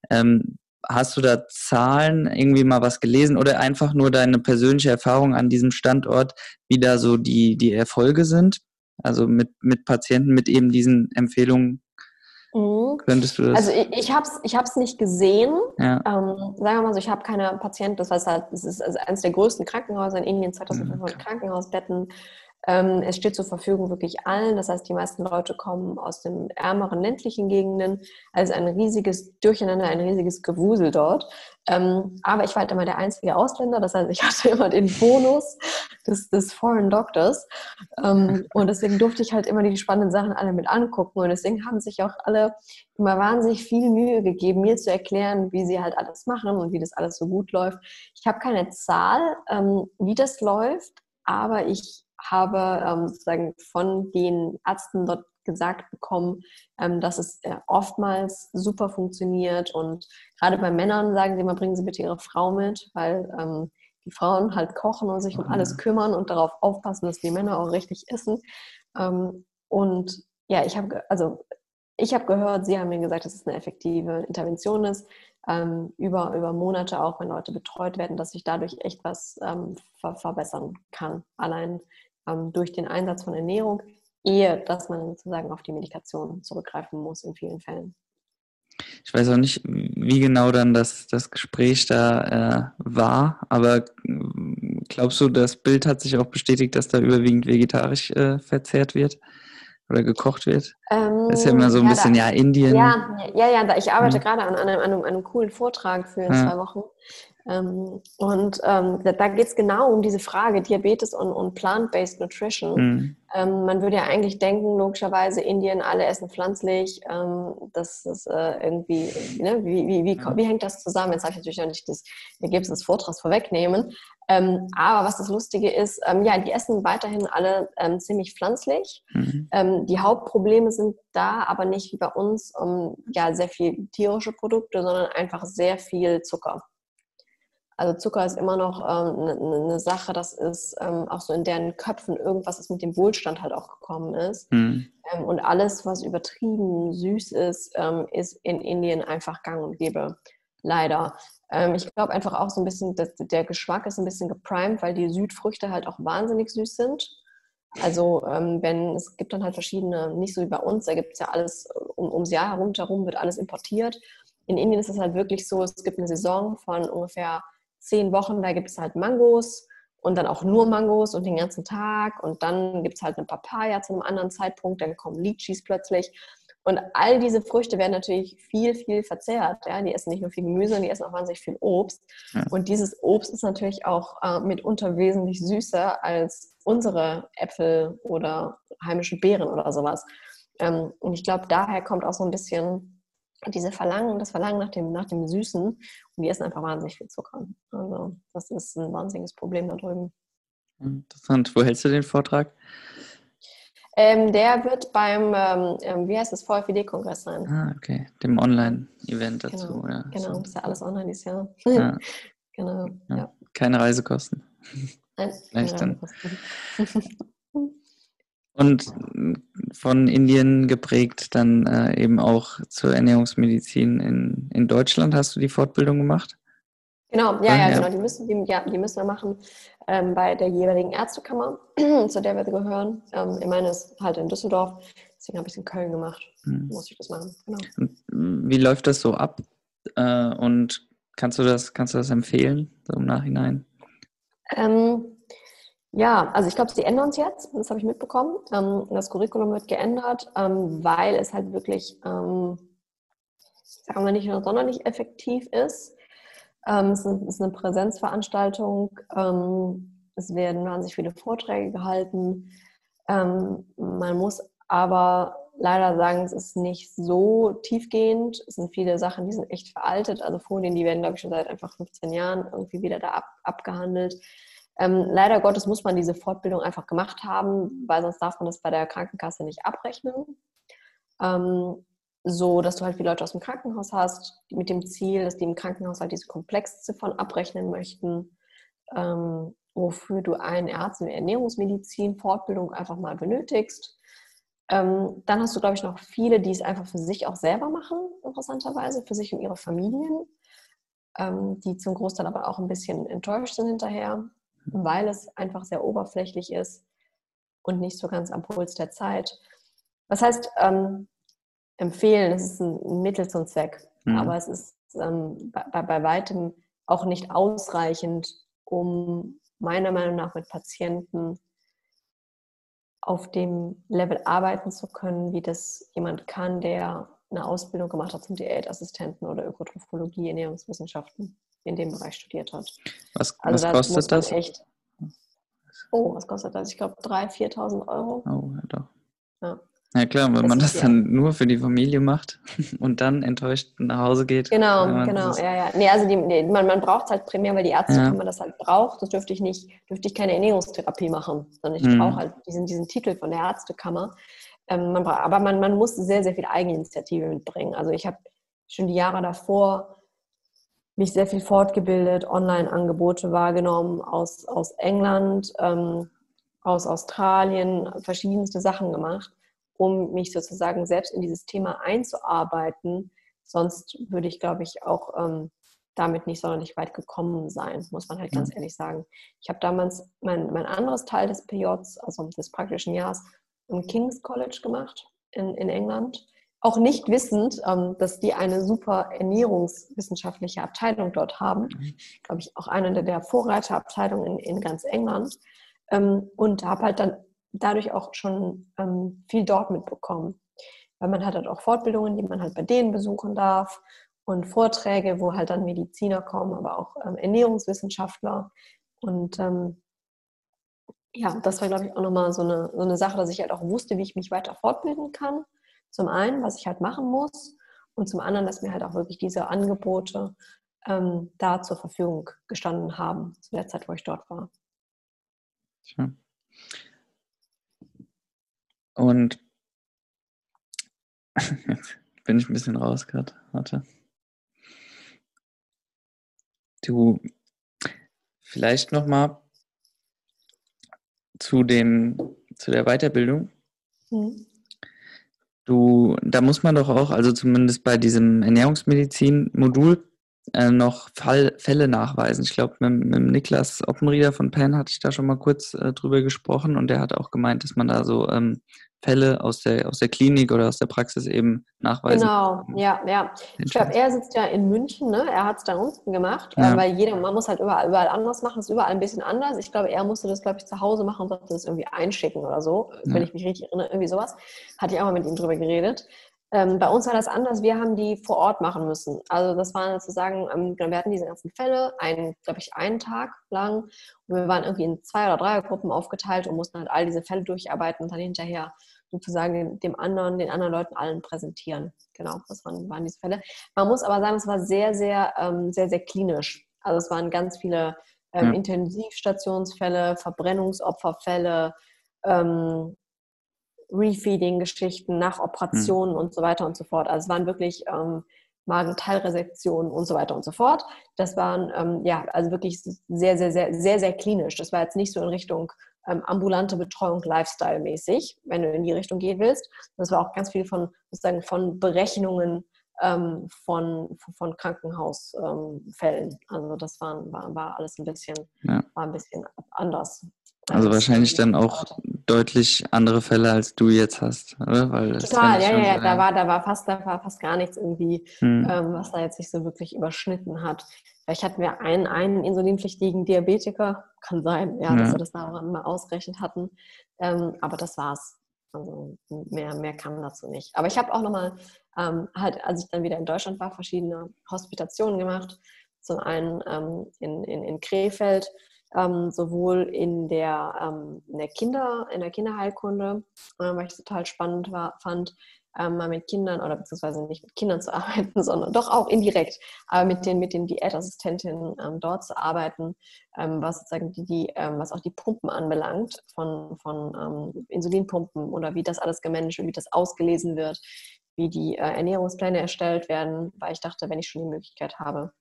ähm, hast du da Zahlen, irgendwie mal was gelesen oder einfach nur deine persönliche Erfahrung an diesem Standort, wie da so die, die Erfolge sind? Also mit, mit Patienten, mit eben diesen Empfehlungen Mhm. Könntest du das? Also ich, ich habe es ich nicht gesehen. Ja. Ähm, sagen wir mal so, ich habe keine Patienten, das heißt halt, es ist also eines der größten Krankenhäuser in Indien, 2500 mhm. Krankenhausbetten. Ähm, es steht zur Verfügung wirklich allen. Das heißt, die meisten Leute kommen aus den ärmeren ländlichen Gegenden. Also ein riesiges Durcheinander, ein riesiges Gewusel dort. Ähm, aber ich war halt immer der einzige Ausländer. Das heißt, ich hatte immer den Bonus des, des Foreign Doctors. Ähm, und deswegen durfte ich halt immer die spannenden Sachen alle mit angucken. Und deswegen haben sich auch alle immer wahnsinnig viel Mühe gegeben, mir zu erklären, wie sie halt alles machen und wie das alles so gut läuft. Ich habe keine Zahl, wie das läuft, aber ich habe ähm, sozusagen von den Ärzten dort gesagt bekommen, ähm, dass es äh, oftmals super funktioniert und gerade bei Männern sagen sie immer, bringen Sie bitte Ihre Frau mit, weil ähm, die Frauen halt kochen und sich um alles mhm. kümmern und darauf aufpassen, dass die Männer auch richtig essen. Ähm, und ja, ich habe also ich habe gehört, Sie haben mir gesagt, dass es eine effektive Intervention ist, ähm, über, über Monate auch, wenn Leute betreut werden, dass sich dadurch echt was ähm, ver verbessern kann. Allein ähm, durch den Einsatz von Ernährung, ehe dass man sozusagen auf die Medikation zurückgreifen muss in vielen Fällen. Ich weiß auch nicht, wie genau dann das, das Gespräch da äh, war, aber glaubst du, das Bild hat sich auch bestätigt, dass da überwiegend vegetarisch äh, verzehrt wird oder gekocht wird? Ähm, das ist ja immer so ein ja, bisschen, da, ja, Indien. Ja, ja, ja, ich arbeite ja. gerade an, an, einem, an, einem, coolen Vortrag für zwei Wochen. Ähm, und ähm, da, da geht es genau um diese Frage Diabetes und, und Plant-Based Nutrition. Mhm. Ähm, man würde ja eigentlich denken, logischerweise, Indien, alle essen pflanzlich. Ähm, das ist äh, irgendwie, ne? wie, wie, wie, wie, hängt das zusammen? Jetzt darf ich natürlich auch nicht das Ergebnis des Vortrags vorwegnehmen. Ähm, aber was das Lustige ist, ähm, ja, die essen weiterhin alle ziemlich pflanzlich. Mhm. die Hauptprobleme sind da aber nicht wie bei uns ja, sehr viel tierische Produkte, sondern einfach sehr viel Zucker. Also Zucker ist immer noch ähm, eine, ne Sache, das ist ähm, auch so in deren Köpfen irgendwas, was mit dem Wohlstand halt auch gekommen ist. Mhm. Ähm, und alles, was übertrieben süß ist, ähm, ist in Indien einfach gang und gäbe. Leider. Ähm, ich glaube einfach auch so ein bisschen, dass der Geschmack ist ein bisschen geprimed, weil die Südfrüchte halt auch wahnsinnig süß sind. Also ähm, wenn es gibt dann halt verschiedene, nicht so wie bei uns, da gibt es ja alles um, ums Jahr herum, herum wird alles importiert. In Indien ist es halt wirklich so, es gibt eine Saison von ungefähr zehn Wochen, da gibt es halt Mangos und dann auch nur Mangos und den ganzen Tag und dann gibt es halt eine Papaya zu einem anderen Zeitpunkt, dann kommen Litchis plötzlich und all diese Früchte werden natürlich viel, viel verzehrt. Ja? Die essen nicht nur viel Gemüse, die essen auch wahnsinnig viel Obst. Ja. Und dieses Obst ist natürlich auch äh, mitunter wesentlich süßer als unsere Äpfel oder heimische Beeren oder sowas. Ähm, und ich glaube, daher kommt auch so ein bisschen diese Verlangen, das Verlangen nach dem, nach dem Süßen und die essen einfach wahnsinnig viel Zucker. Also das ist ein wahnsinniges Problem da drüben. Interessant. Wo hältst du den Vortrag? Ähm, der wird beim, ähm, ähm wie heißt das, VfWD-Kongress sein. Ah, okay. Dem Online-Event dazu. Genau, ja. genau. Ist ja alles online dieses Jahr. Ja. genau, ja. ja. Keine Reisekosten. Nein, keine Reisekosten. Und von Indien geprägt dann äh, eben auch zur Ernährungsmedizin in, in Deutschland. Hast du die Fortbildung gemacht? Genau, ja, ja, ja. genau. Die müssen, die, ja, die müssen wir machen ähm, bei der jeweiligen Ärztekammer, zu der wir gehören. Ähm, ich meine, es ist halt in Düsseldorf, deswegen habe ich es in Köln gemacht. Hm. Muss ich das machen. Genau. Wie läuft das so ab? Äh, und kannst du das, kannst du das empfehlen, so im Nachhinein? Ähm, ja, also ich glaube, sie ändern es jetzt, das habe ich mitbekommen. Ähm, das Curriculum wird geändert, ähm, weil es halt wirklich, ähm, sagen wir nicht sonderlich effektiv ist. Ähm, es ist eine Präsenzveranstaltung, ähm, es werden wahnsinnig viele Vorträge gehalten. Ähm, man muss aber leider sagen, es ist nicht so tiefgehend. Es sind viele Sachen, die sind echt veraltet. Also Folien, die werden, glaube ich, schon seit einfach 15 Jahren irgendwie wieder da ab, abgehandelt. Ähm, leider Gottes muss man diese Fortbildung einfach gemacht haben, weil sonst darf man das bei der Krankenkasse nicht abrechnen. Ähm, so, dass du halt viele Leute aus dem Krankenhaus hast, mit dem Ziel, dass die im Krankenhaus halt diese Komplexziffern abrechnen möchten, ähm, wofür du einen Arzt in Ernährungsmedizin Fortbildung einfach mal benötigst. Ähm, dann hast du, glaube ich, noch viele, die es einfach für sich auch selber machen, interessanterweise, für sich und ihre Familien, ähm, die zum Großteil aber auch ein bisschen enttäuscht sind hinterher, weil es einfach sehr oberflächlich ist und nicht so ganz am Puls der Zeit. Das heißt, ähm, empfehlen, es ist ein Mittel zum Zweck, mhm. aber es ist ähm, bei, bei weitem auch nicht ausreichend, um meiner Meinung nach mit Patienten auf dem Level arbeiten zu können, wie das jemand kann, der eine Ausbildung gemacht hat zum Diätassistenten oder Ökotrophologie, Ernährungswissenschaften in dem Bereich studiert hat. Was, also was kostet das? Echt, oh, was kostet das? Ich glaube 3.000, 4.000 Euro. Oh, ja doch. Ja. Ja klar, wenn das man das ja. dann nur für die Familie macht und dann enttäuscht nach Hause geht. Genau, genau, ja, ja. Nee, also die, nee, man, man braucht es halt primär, weil die Ärztekammer ja. das halt braucht. Das dürfte ich nicht, dürfte ich keine Ernährungstherapie machen, sondern ich mhm. brauche halt diesen, diesen Titel von der Ärztekammer. Ähm, man braucht, aber man, man muss sehr, sehr viel Eigeninitiative mitbringen. Also ich habe schon die Jahre davor mich sehr viel fortgebildet, Online-Angebote wahrgenommen aus, aus England, ähm, aus Australien, verschiedenste Sachen gemacht, um mich sozusagen selbst in dieses Thema einzuarbeiten. Sonst würde ich, glaube ich, auch ähm, damit nicht sonderlich weit gekommen sein, muss man halt ganz ehrlich sagen. Ich habe damals mein, mein anderes Teil des PJs, also des praktischen Jahres, im King's College gemacht in, in England, auch nicht wissend, ähm, dass die eine super ernährungswissenschaftliche Abteilung dort haben. Mhm. Glaube ich, auch eine der Vorreiterabteilungen in, in ganz England. Ähm, und habe halt dann dadurch auch schon ähm, viel dort mitbekommen. Weil man hat halt auch Fortbildungen, die man halt bei denen besuchen darf und Vorträge, wo halt dann Mediziner kommen, aber auch ähm, Ernährungswissenschaftler. Und ähm, ja, das war, glaube ich, auch nochmal so eine, so eine Sache, dass ich halt auch wusste, wie ich mich weiter fortbilden kann zum einen, was ich halt machen muss und zum anderen, dass mir halt auch wirklich diese Angebote ähm, da zur Verfügung gestanden haben, zu der Zeit, wo ich dort war. Tja. Und jetzt bin ich ein bisschen raus gerade. Warte. Du, vielleicht nochmal zu zu der Weiterbildung. Mhm. Du, da muss man doch auch, also zumindest bei diesem Ernährungsmedizin-Modul, äh, noch Fall, Fälle nachweisen. Ich glaube, mit, mit Niklas Oppenrieder von Penn hatte ich da schon mal kurz äh, drüber gesprochen und der hat auch gemeint, dass man da so ähm, Fälle aus der, aus der Klinik oder aus der Praxis eben nachweisen. Genau, ja, ja. Ich glaube, er sitzt ja in München, ne? er hat es da unten gemacht, ja. äh, weil jeder, man muss halt überall, überall anders machen, ist überall ein bisschen anders. Ich glaube, er musste das, glaube ich, zu Hause machen und sollte das irgendwie einschicken oder so, ja. wenn ich mich richtig erinnere, irgendwie sowas. Hatte ich auch mal mit ihm drüber geredet. Ähm, bei uns war das anders. Wir haben die vor Ort machen müssen. Also das waren sozusagen, ähm, genau, wir hatten diese ganzen Fälle, einen, glaube ich, einen Tag lang. Und wir waren irgendwie in zwei oder drei Gruppen aufgeteilt und mussten halt all diese Fälle durcharbeiten und dann hinterher sozusagen dem anderen, den anderen Leuten allen präsentieren. Genau, das waren, waren diese Fälle. Man muss aber sagen, es war sehr, sehr, ähm, sehr, sehr klinisch. Also es waren ganz viele ähm, ja. Intensivstationsfälle, Verbrennungsopferfälle, ähm, Refeeding-Geschichten nach Operationen mhm. und so weiter und so fort. Also es waren wirklich ähm, Magenteilresektionen und so weiter und so fort. Das waren ähm, ja also wirklich sehr, sehr, sehr, sehr, sehr klinisch. Das war jetzt nicht so in Richtung ähm, ambulante Betreuung Lifestyle-mäßig, wenn du in die Richtung gehen willst. Das war auch ganz viel von sozusagen von Berechnungen ähm, von, von Krankenhausfällen. Ähm, also das waren, war, war alles ein bisschen, ja. war ein bisschen anders. Also wahrscheinlich dann auch deutlich andere Fälle, als du jetzt hast, oder? Weil Total, ja, ja, ja, da war, da war fast, da war fast gar nichts irgendwie, hm. ähm, was da jetzt sich so wirklich überschnitten hat. Vielleicht hatten wir einen, einen insulinpflichtigen Diabetiker, kann sein, ja, ja. dass wir das da mal ausgerechnet hatten. Ähm, aber das war's. Also mehr, mehr kam dazu nicht. Aber ich habe auch nochmal, ähm, halt, als ich dann wieder in Deutschland war, verschiedene Hospitationen gemacht. Zum einen ähm, in, in, in Krefeld, ähm, sowohl in der, ähm, in der Kinder, in der Kinderheilkunde, äh, weil ich es total spannend war, fand, ähm, mal mit Kindern oder beziehungsweise nicht mit Kindern zu arbeiten, sondern doch auch indirekt, aber mit den, mit den Diätassistentinnen ähm, dort zu arbeiten, ähm, was sozusagen die, die ähm, was auch die Pumpen anbelangt von, von ähm, Insulinpumpen oder wie das alles gemanagt wird, wie das ausgelesen wird, wie die äh, Ernährungspläne erstellt werden, weil ich dachte, wenn ich schon die Möglichkeit habe,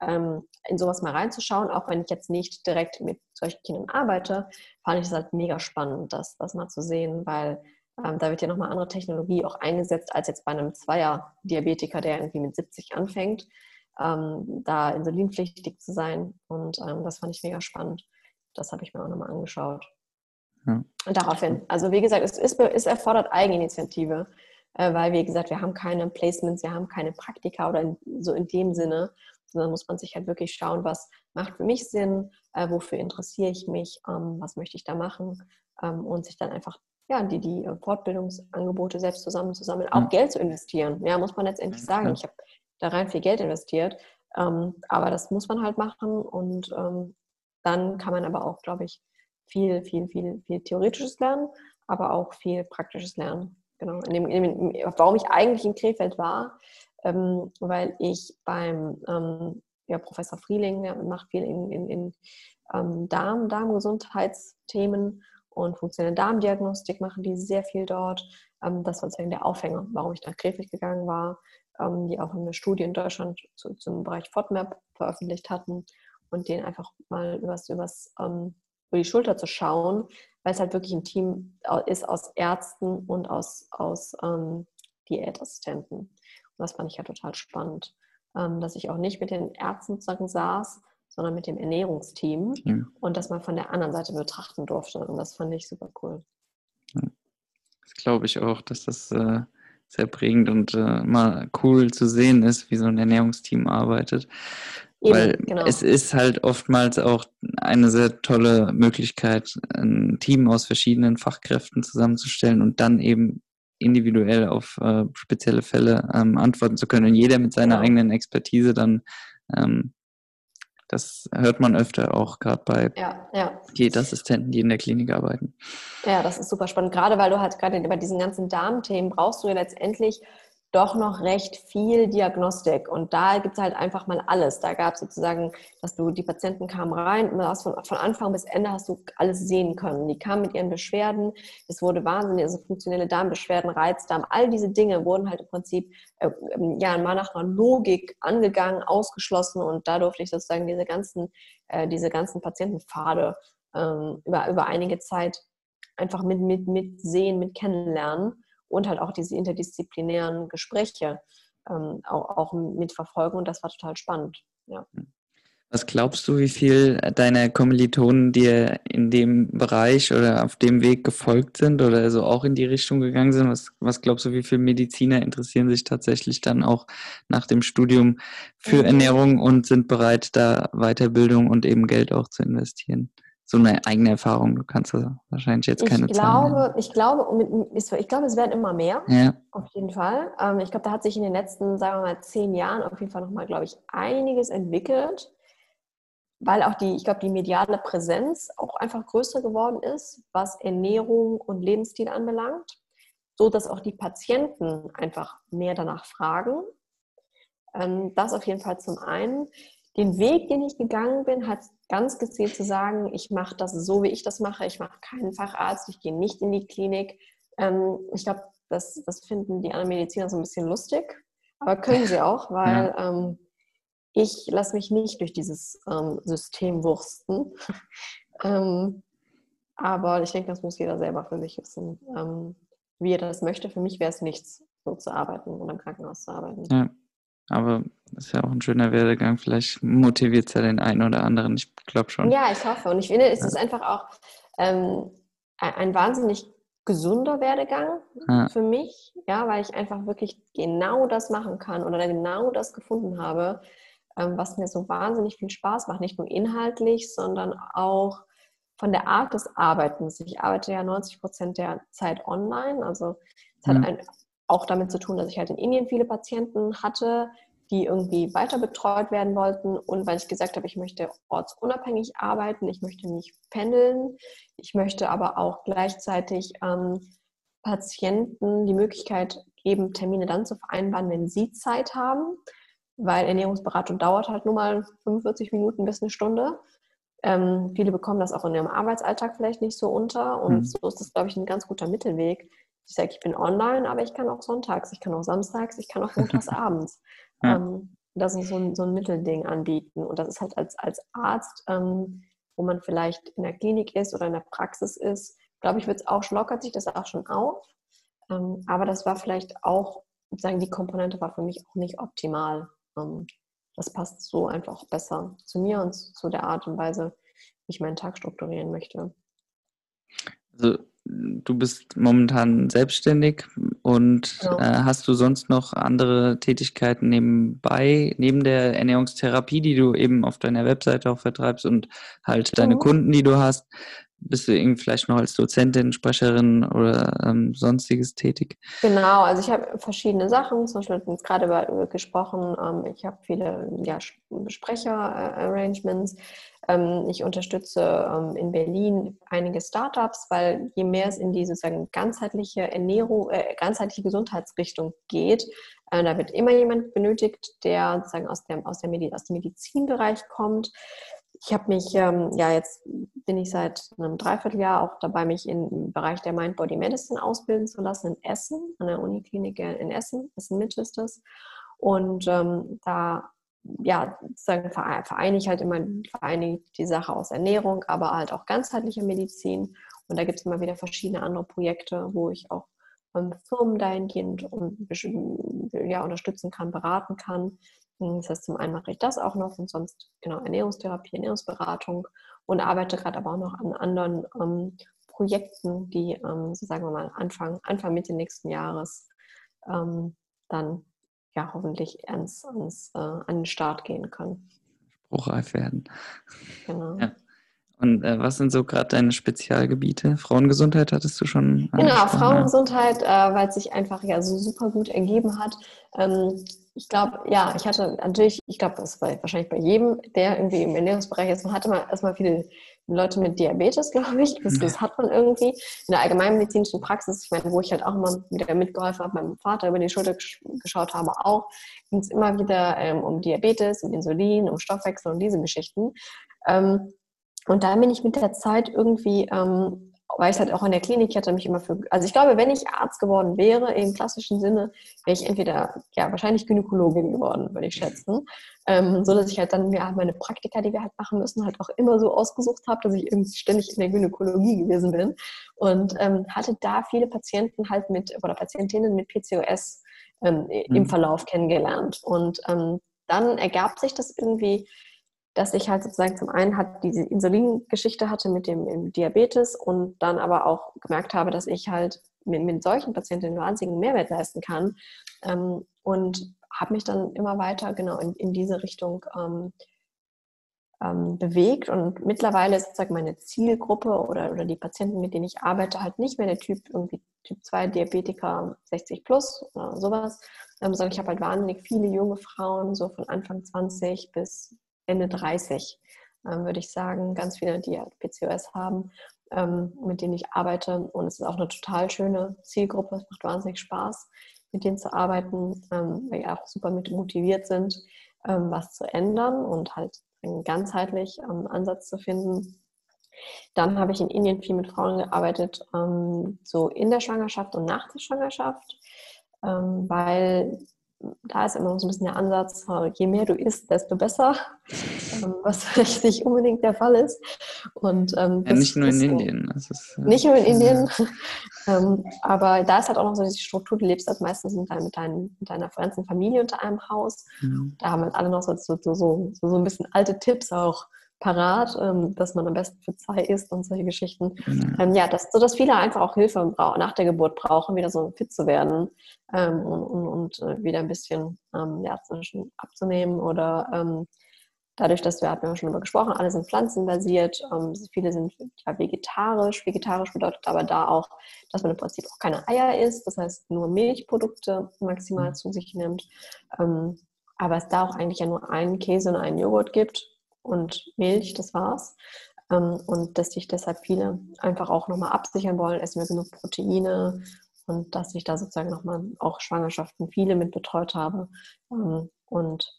in sowas mal reinzuschauen, auch wenn ich jetzt nicht direkt mit solchen Kindern arbeite, fand ich es halt mega spannend, das, das mal zu sehen, weil ähm, da wird ja nochmal andere Technologie auch eingesetzt als jetzt bei einem Zweier-Diabetiker, der irgendwie mit 70 anfängt, ähm, da insulinpflichtig zu sein. Und ähm, das fand ich mega spannend. Das habe ich mir auch nochmal angeschaut. Ja. Und daraufhin, also wie gesagt, es, ist, es erfordert Eigeninitiative, äh, weil, wie gesagt, wir haben keine Placements, wir haben keine Praktika oder in, so in dem Sinne sondern muss man sich halt wirklich schauen, was macht für mich Sinn, äh, wofür interessiere ich mich, ähm, was möchte ich da machen ähm, und sich dann einfach ja, die, die äh, Fortbildungsangebote selbst zusammenzusammeln, auch ja. Geld zu investieren. Ja, muss man letztendlich sagen. Ich habe da rein viel Geld investiert, ähm, aber das muss man halt machen und ähm, dann kann man aber auch, glaube ich, viel, viel, viel, viel Theoretisches lernen, aber auch viel Praktisches lernen. Genau. In dem, in dem, warum ich eigentlich in Krefeld war, ähm, weil ich beim ähm, ja, Professor Frieling, der macht viel in, in, in ähm, Darm, Darmgesundheitsthemen und funktionelle Darmdiagnostik machen die sehr viel dort. Ähm, das war sozusagen der Aufhänger, warum ich nach Krefeld gegangen war, ähm, die auch eine Studie in Deutschland zu, zum Bereich FODMAP veröffentlicht hatten und den einfach mal übers, übers ähm, über die Schulter zu schauen, weil es halt wirklich ein Team ist aus Ärzten und aus, aus ähm, Diätassistenten. Und das fand ich ja total spannend, ähm, dass ich auch nicht mit den Ärzten sozusagen saß, sondern mit dem Ernährungsteam ja. und das mal von der anderen Seite betrachten durfte. Und das fand ich super cool. Das glaube ich auch, dass das äh, sehr prägend und äh, mal cool zu sehen ist, wie so ein Ernährungsteam arbeitet. Eben, Weil genau. es ist halt oftmals auch eine sehr tolle Möglichkeit, ein Team aus verschiedenen Fachkräften zusammenzustellen und dann eben individuell auf äh, spezielle Fälle ähm, antworten zu können und jeder mit seiner genau. eigenen Expertise dann ähm, das hört man öfter auch gerade bei ja, ja. Diätassistenten, die in der Klinik arbeiten. Ja, das ist super spannend. Gerade weil du halt gerade bei diesen ganzen Darmthemen brauchst du ja letztendlich doch noch recht viel Diagnostik. Und da gibt es halt einfach mal alles. Da gab es sozusagen, dass du, die Patienten kamen rein und hast von, von Anfang bis Ende hast du alles sehen können. Die kamen mit ihren Beschwerden, es wurde wahnsinnig, also funktionelle Darmbeschwerden, Reizdarm, all diese Dinge wurden halt im Prinzip äh, ähm, ja mal nach einer Logik angegangen, ausgeschlossen und da durfte ich sozusagen diese ganzen, äh, diese ganzen Patientenpfade ähm, über, über einige Zeit einfach mit, mit, mit sehen, mit kennenlernen und halt auch diese interdisziplinären Gespräche ähm, auch, auch mitverfolgen und das war total spannend. Ja. Was glaubst du, wie viel deiner Kommilitonen dir in dem Bereich oder auf dem Weg gefolgt sind oder so auch in die Richtung gegangen sind? Was, was glaubst du, wie viele Mediziner interessieren sich tatsächlich dann auch nach dem Studium für mhm. Ernährung und sind bereit, da Weiterbildung und eben Geld auch zu investieren? So eine eigene Erfahrung. Du kannst ja wahrscheinlich jetzt keine ich glaube, Zahlen Ich glaube, ich glaube, es werden immer mehr. Ja. Auf jeden Fall. Ähm, ich glaube, da hat sich in den letzten, sagen wir mal, zehn Jahren auf jeden Fall nochmal, glaube ich, einiges entwickelt, weil auch die, ich glaube, die mediale Präsenz auch einfach größer geworden ist, was Ernährung und Lebensstil anbelangt, so dass auch die Patienten einfach mehr danach fragen. Ähm, das auf jeden Fall zum einen. Den Weg, den ich gegangen bin, hat ganz gezielt zu sagen, ich mache das so, wie ich das mache. Ich mache keinen Facharzt, ich gehe nicht in die Klinik. Ähm, ich glaube, das, das finden die anderen Mediziner so ein bisschen lustig, aber können sie auch, weil ja. ähm, ich lasse mich nicht durch dieses ähm, System wursten. Ähm, aber ich denke, das muss jeder selber für sich wissen, ähm, wie er das möchte. Für mich wäre es nichts, so zu arbeiten oder im Krankenhaus zu arbeiten. Ja. Aber das ist ja auch ein schöner Werdegang. Vielleicht motiviert es ja den einen oder anderen. Ich glaube schon. Ja, ich hoffe. Und ich finde, es ja. ist einfach auch ähm, ein wahnsinnig gesunder Werdegang ja. für mich, ja, weil ich einfach wirklich genau das machen kann oder genau das gefunden habe, ähm, was mir so wahnsinnig viel Spaß macht. Nicht nur inhaltlich, sondern auch von der Art des Arbeitens. Ich arbeite ja 90 Prozent der Zeit online. Also es hat ja. ein auch damit zu tun, dass ich halt in Indien viele Patienten hatte, die irgendwie weiter betreut werden wollten und weil ich gesagt habe, ich möchte ortsunabhängig arbeiten, ich möchte nicht pendeln, ich möchte aber auch gleichzeitig ähm, Patienten die Möglichkeit geben, Termine dann zu vereinbaren, wenn sie Zeit haben, weil Ernährungsberatung dauert halt nur mal 45 Minuten bis eine Stunde. Ähm, viele bekommen das auch in ihrem Arbeitsalltag vielleicht nicht so unter und mhm. so ist das, glaube ich, ein ganz guter Mittelweg, ich sage, ich bin online, aber ich kann auch sonntags, ich kann auch samstags, ich kann auch montags abends. Ja. Ähm, das ist so ein, so ein Mittelding anbieten. Und das ist halt als, als Arzt, ähm, wo man vielleicht in der Klinik ist oder in der Praxis ist, glaube ich, wird es auch, lockert sich das auch schon auf. Ähm, aber das war vielleicht auch, sozusagen, die Komponente war für mich auch nicht optimal. Ähm, das passt so einfach besser zu mir und zu der Art und Weise, wie ich meinen Tag strukturieren möchte. Also du bist momentan selbstständig und ja. äh, hast du sonst noch andere Tätigkeiten nebenbei, neben der Ernährungstherapie, die du eben auf deiner Webseite auch vertreibst und halt deine mhm. Kunden, die du hast? Bist du irgendwie vielleicht noch als Dozentin, Sprecherin oder ähm, sonstiges tätig? Genau, also ich habe verschiedene Sachen, zum Beispiel jetzt gerade über, gesprochen, ähm, ich habe viele ja, Sprecher-Arrangements. Ähm, ich unterstütze ähm, in Berlin einige Startups, weil je mehr es in die sozusagen ganzheitliche Ernährung, äh, ganzheitliche Gesundheitsrichtung geht, äh, da wird immer jemand benötigt, der sozusagen aus, der, aus, der Medi aus dem Medizinbereich kommt. Ich habe mich, ähm, ja, jetzt bin ich seit einem Dreivierteljahr auch dabei, mich im Bereich der Mind-Body-Medicine ausbilden zu lassen in Essen, an der Uniklinik in Essen, Essen Mittel ist das. Und ähm, da ja, sozusagen vereine ich halt immer vereine die Sache aus Ernährung, aber halt auch ganzheitlicher Medizin. Und da gibt es immer wieder verschiedene andere Projekte, wo ich auch ähm, Firmen dahingehend und, ja, unterstützen kann, beraten kann. Das heißt, zum einen mache ich das auch noch und sonst genau Ernährungstherapie, Ernährungsberatung und arbeite gerade aber auch noch an anderen ähm, Projekten, die, ähm, so sagen wir mal, Anfang, Anfang Mitte nächsten Jahres ähm, dann ja hoffentlich ans, ans, äh, an den Start gehen können. Spruchreif werden. Genau. Ja. Und äh, was sind so gerade deine Spezialgebiete? Frauengesundheit hattest du schon? Genau, Frauengesundheit, äh, weil es sich einfach ja so super gut ergeben hat. Ähm, ich glaube, ja, ich hatte natürlich, ich glaube, das war wahrscheinlich bei jedem, der irgendwie im Ernährungsbereich ist, man hatte mal erstmal viele Leute mit Diabetes, glaube ich. Das, das, hat man irgendwie. In der allgemeinmedizinischen Praxis, ich meine, wo ich halt auch immer wieder mitgeholfen habe, meinem Vater über die Schulter geschaut habe, auch, ging es immer wieder ähm, um Diabetes, um Insulin, um Stoffwechsel und diese Geschichten. Ähm, und da bin ich mit der Zeit irgendwie, ähm, weil ich halt auch in der Klinik hatte, mich immer für, also ich glaube, wenn ich Arzt geworden wäre, im klassischen Sinne, wäre ich entweder, ja, wahrscheinlich Gynäkologin geworden, würde ich schätzen. Ähm, so dass ich halt dann mir halt meine Praktika, die wir halt machen müssen, halt auch immer so ausgesucht habe, dass ich irgendwie ständig in der Gynäkologie gewesen bin und ähm, hatte da viele Patienten halt mit, oder Patientinnen mit PCOS ähm, mhm. im Verlauf kennengelernt. Und ähm, dann ergab sich das irgendwie, dass ich halt sozusagen zum einen halt diese Insulingeschichte hatte mit dem Diabetes und dann aber auch gemerkt habe, dass ich halt mit, mit solchen Patienten einen wahnsinnigen Mehrwert leisten kann ähm, und habe mich dann immer weiter genau in, in diese Richtung ähm, ähm, bewegt. Und mittlerweile ist sozusagen meine Zielgruppe oder, oder die Patienten, mit denen ich arbeite, halt nicht mehr der Typ irgendwie Typ 2 Diabetiker 60 plus oder sowas, ähm, sondern ich habe halt wahnsinnig viele junge Frauen, so von Anfang 20 bis Ende 30, ähm, würde ich sagen. Ganz viele, die halt PCOS haben, ähm, mit denen ich arbeite. Und es ist auch eine total schöne Zielgruppe. Es macht wahnsinnig Spaß, mit denen zu arbeiten, ähm, weil die auch super motiviert sind, was zu ändern und halt einen ganzheitlich Ansatz zu finden. Dann habe ich in Indien viel mit Frauen gearbeitet, so in der Schwangerschaft und nach der Schwangerschaft, weil da ist immer so ein bisschen der Ansatz, je mehr du isst, desto besser, ähm, was vielleicht nicht unbedingt der Fall ist. Und, ähm, ja, nicht nur in Indien. Ist, äh, nicht nur in Indien, ähm, aber da ist halt auch noch so die Struktur, du lebst halt meistens mit, dein, mit, dein, mit deiner ganzen Familie unter einem Haus. Mhm. Da haben halt alle noch so, so, so, so, so ein bisschen alte Tipps auch parat, ähm, dass man am besten für zwei isst und solche Geschichten. Mhm. Ähm, ja, dass, so dass viele einfach auch Hilfe nach der Geburt brauchen, wieder so fit zu werden ähm, und, und, und äh, wieder ein bisschen ähm, ja, abzunehmen oder ähm, dadurch, dass wir, hatten ja schon darüber gesprochen, alle sind pflanzenbasiert, ähm, viele sind ja, vegetarisch. Vegetarisch bedeutet aber da auch, dass man im Prinzip auch keine Eier isst, das heißt nur Milchprodukte maximal mhm. zu sich nimmt. aber es da auch eigentlich ja nur einen Käse und einen Joghurt gibt und Milch, das war's. Ähm, und dass sich deshalb viele einfach auch nochmal absichern wollen, essen wir genug Proteine und dass ich da sozusagen nochmal auch Schwangerschaften viele mit betreut habe ähm, und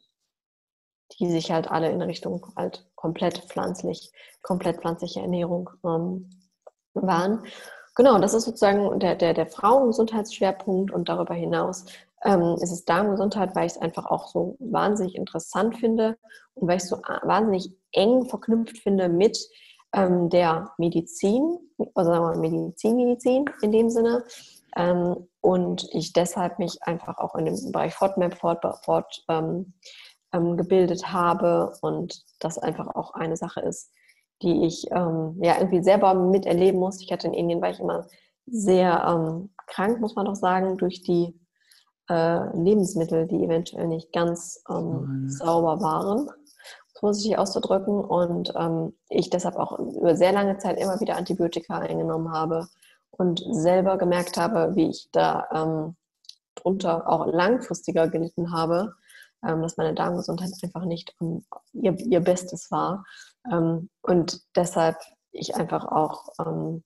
die sich halt alle in Richtung halt komplett pflanzlich, komplett pflanzliche Ernährung ähm, waren. Genau, das ist sozusagen der, der, der Frauengesundheitsschwerpunkt und darüber hinaus ähm, ist es Darmgesundheit, weil ich es einfach auch so wahnsinnig interessant finde und weil ich es so wahnsinnig eng verknüpft finde mit ähm, der Medizin, also sagen wir Medizin, Medizin in dem Sinne. Ähm, und ich deshalb mich einfach auch in dem Bereich FODMAP fort, fort ähm, ähm, gebildet habe und das einfach auch eine Sache ist, die ich ähm, ja irgendwie selber miterleben muss. Ich hatte in Indien, war ich immer sehr ähm, krank, muss man doch sagen, durch die äh, Lebensmittel, die eventuell nicht ganz ähm, sauber waren, vorsichtig auszudrücken. Und ähm, ich deshalb auch über sehr lange Zeit immer wieder Antibiotika eingenommen habe und selber gemerkt habe, wie ich da ähm, drunter auch langfristiger gelitten habe, ähm, dass meine Darmgesundheit einfach nicht ihr, ihr Bestes war. Ähm, und deshalb ich einfach auch ähm,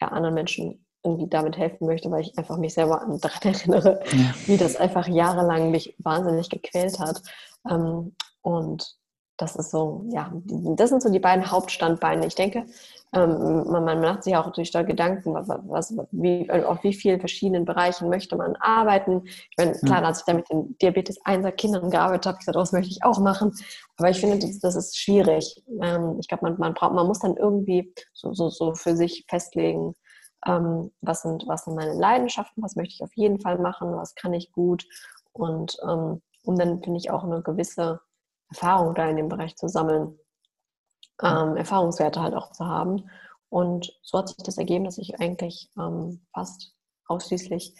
ja, anderen Menschen irgendwie damit helfen möchte, weil ich einfach mich selber daran erinnere, ja. wie das einfach jahrelang mich wahnsinnig gequält hat. Ähm, und das ist so, ja, das sind so die beiden Hauptstandbeine. Ich denke, ähm, man, man, macht sich auch durch da Gedanken, was, wie, auf wie vielen verschiedenen Bereichen möchte man arbeiten. Ich meine, klar, als ich da mit den Diabetes 1er Kindern gearbeitet habe, ich gesagt, oh, das möchte ich auch machen. Aber ich finde, das, das ist schwierig. Ähm, ich glaube, man, man, braucht, man muss dann irgendwie so, so, so für sich festlegen, ähm, was, sind, was sind meine Leidenschaften, was möchte ich auf jeden Fall machen, was kann ich gut und ähm, um dann, finde ich, auch eine gewisse Erfahrung da in dem Bereich zu sammeln, ähm, Erfahrungswerte halt auch zu haben. Und so hat sich das ergeben, dass ich eigentlich ähm, fast ausschließlich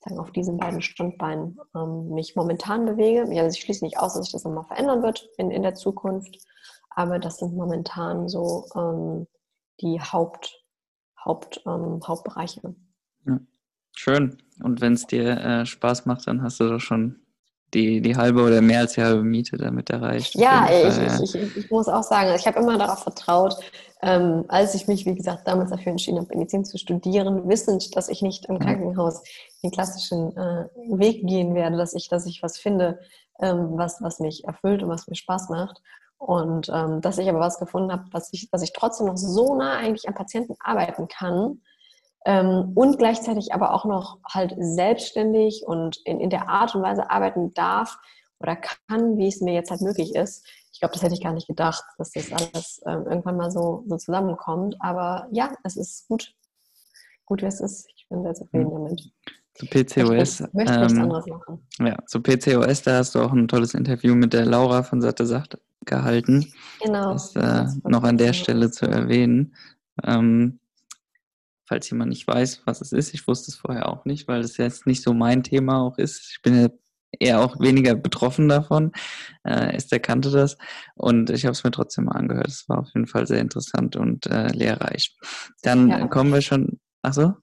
sagen, auf diesen beiden Standbeinen ähm, mich momentan bewege. Also ich schließe nicht aus, dass sich das nochmal verändern wird in, in der Zukunft, aber das sind momentan so ähm, die Haupt, Haupt, ähm, Hauptbereiche. Ja. Schön. Und wenn es dir äh, Spaß macht, dann hast du doch schon die, die halbe oder mehr als die halbe Miete damit erreicht. Ja, ich, ja. Ich, ich, ich, muss auch sagen, ich habe immer darauf vertraut, ähm, als ich mich, wie gesagt, damals dafür entschieden habe, Medizin zu studieren, wissend, dass ich nicht im Krankenhaus den klassischen äh, Weg gehen werde, dass ich, dass ich was finde, ähm, was, was mich erfüllt und was mir Spaß macht. Und ähm, dass ich aber was gefunden habe, was ich, was ich trotzdem noch so nah eigentlich am Patienten arbeiten kann, ähm, und gleichzeitig aber auch noch halt selbstständig und in, in der Art und Weise arbeiten darf oder kann, wie es mir jetzt halt möglich ist. Ich glaube, das hätte ich gar nicht gedacht, dass das alles ähm, irgendwann mal so, so zusammenkommt. Aber ja, es ist gut, gut wie es ist. Ich bin sehr zufrieden mhm. damit. Zu PCOS. Ich möchte nichts ähm, anderes machen. Ja, zu PCOS, da hast du auch ein tolles Interview mit der Laura von Satte Sacht gehalten. Genau. Das, äh, das noch an der Stelle zu erwähnen. Ähm, falls jemand nicht weiß, was es ist. Ich wusste es vorher auch nicht, weil es jetzt nicht so mein Thema auch ist. Ich bin ja eher auch weniger betroffen davon. Äh, Esther kannte das und ich habe es mir trotzdem mal angehört. Es war auf jeden Fall sehr interessant und äh, lehrreich. Dann ja. kommen wir schon. Ach so?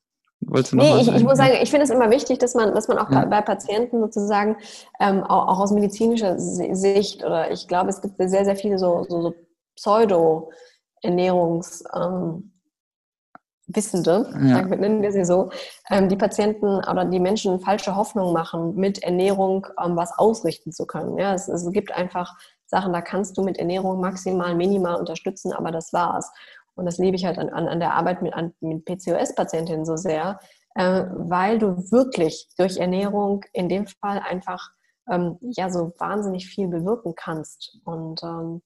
Wolltest du noch nee, ich, ich, muss sagen, ich finde es immer wichtig, dass man, dass man auch ja. bei, Patienten sozusagen ähm, auch, auch, aus medizinischer Sicht oder ich glaube, es gibt sehr, sehr viele so, so, so Pseudo-Ernährungs- ähm, Wissende, ja. nennen wir sie so, ähm, die Patienten oder die Menschen falsche Hoffnung machen, mit Ernährung ähm, was ausrichten zu können. Ja, es, es, gibt einfach Sachen, da kannst du mit Ernährung maximal, minimal unterstützen, aber das war's. Und das liebe ich halt an, an, der Arbeit mit, an, mit PCOS-Patientinnen so sehr, äh, weil du wirklich durch Ernährung in dem Fall einfach ähm, ja so wahnsinnig viel bewirken kannst. Und ähm,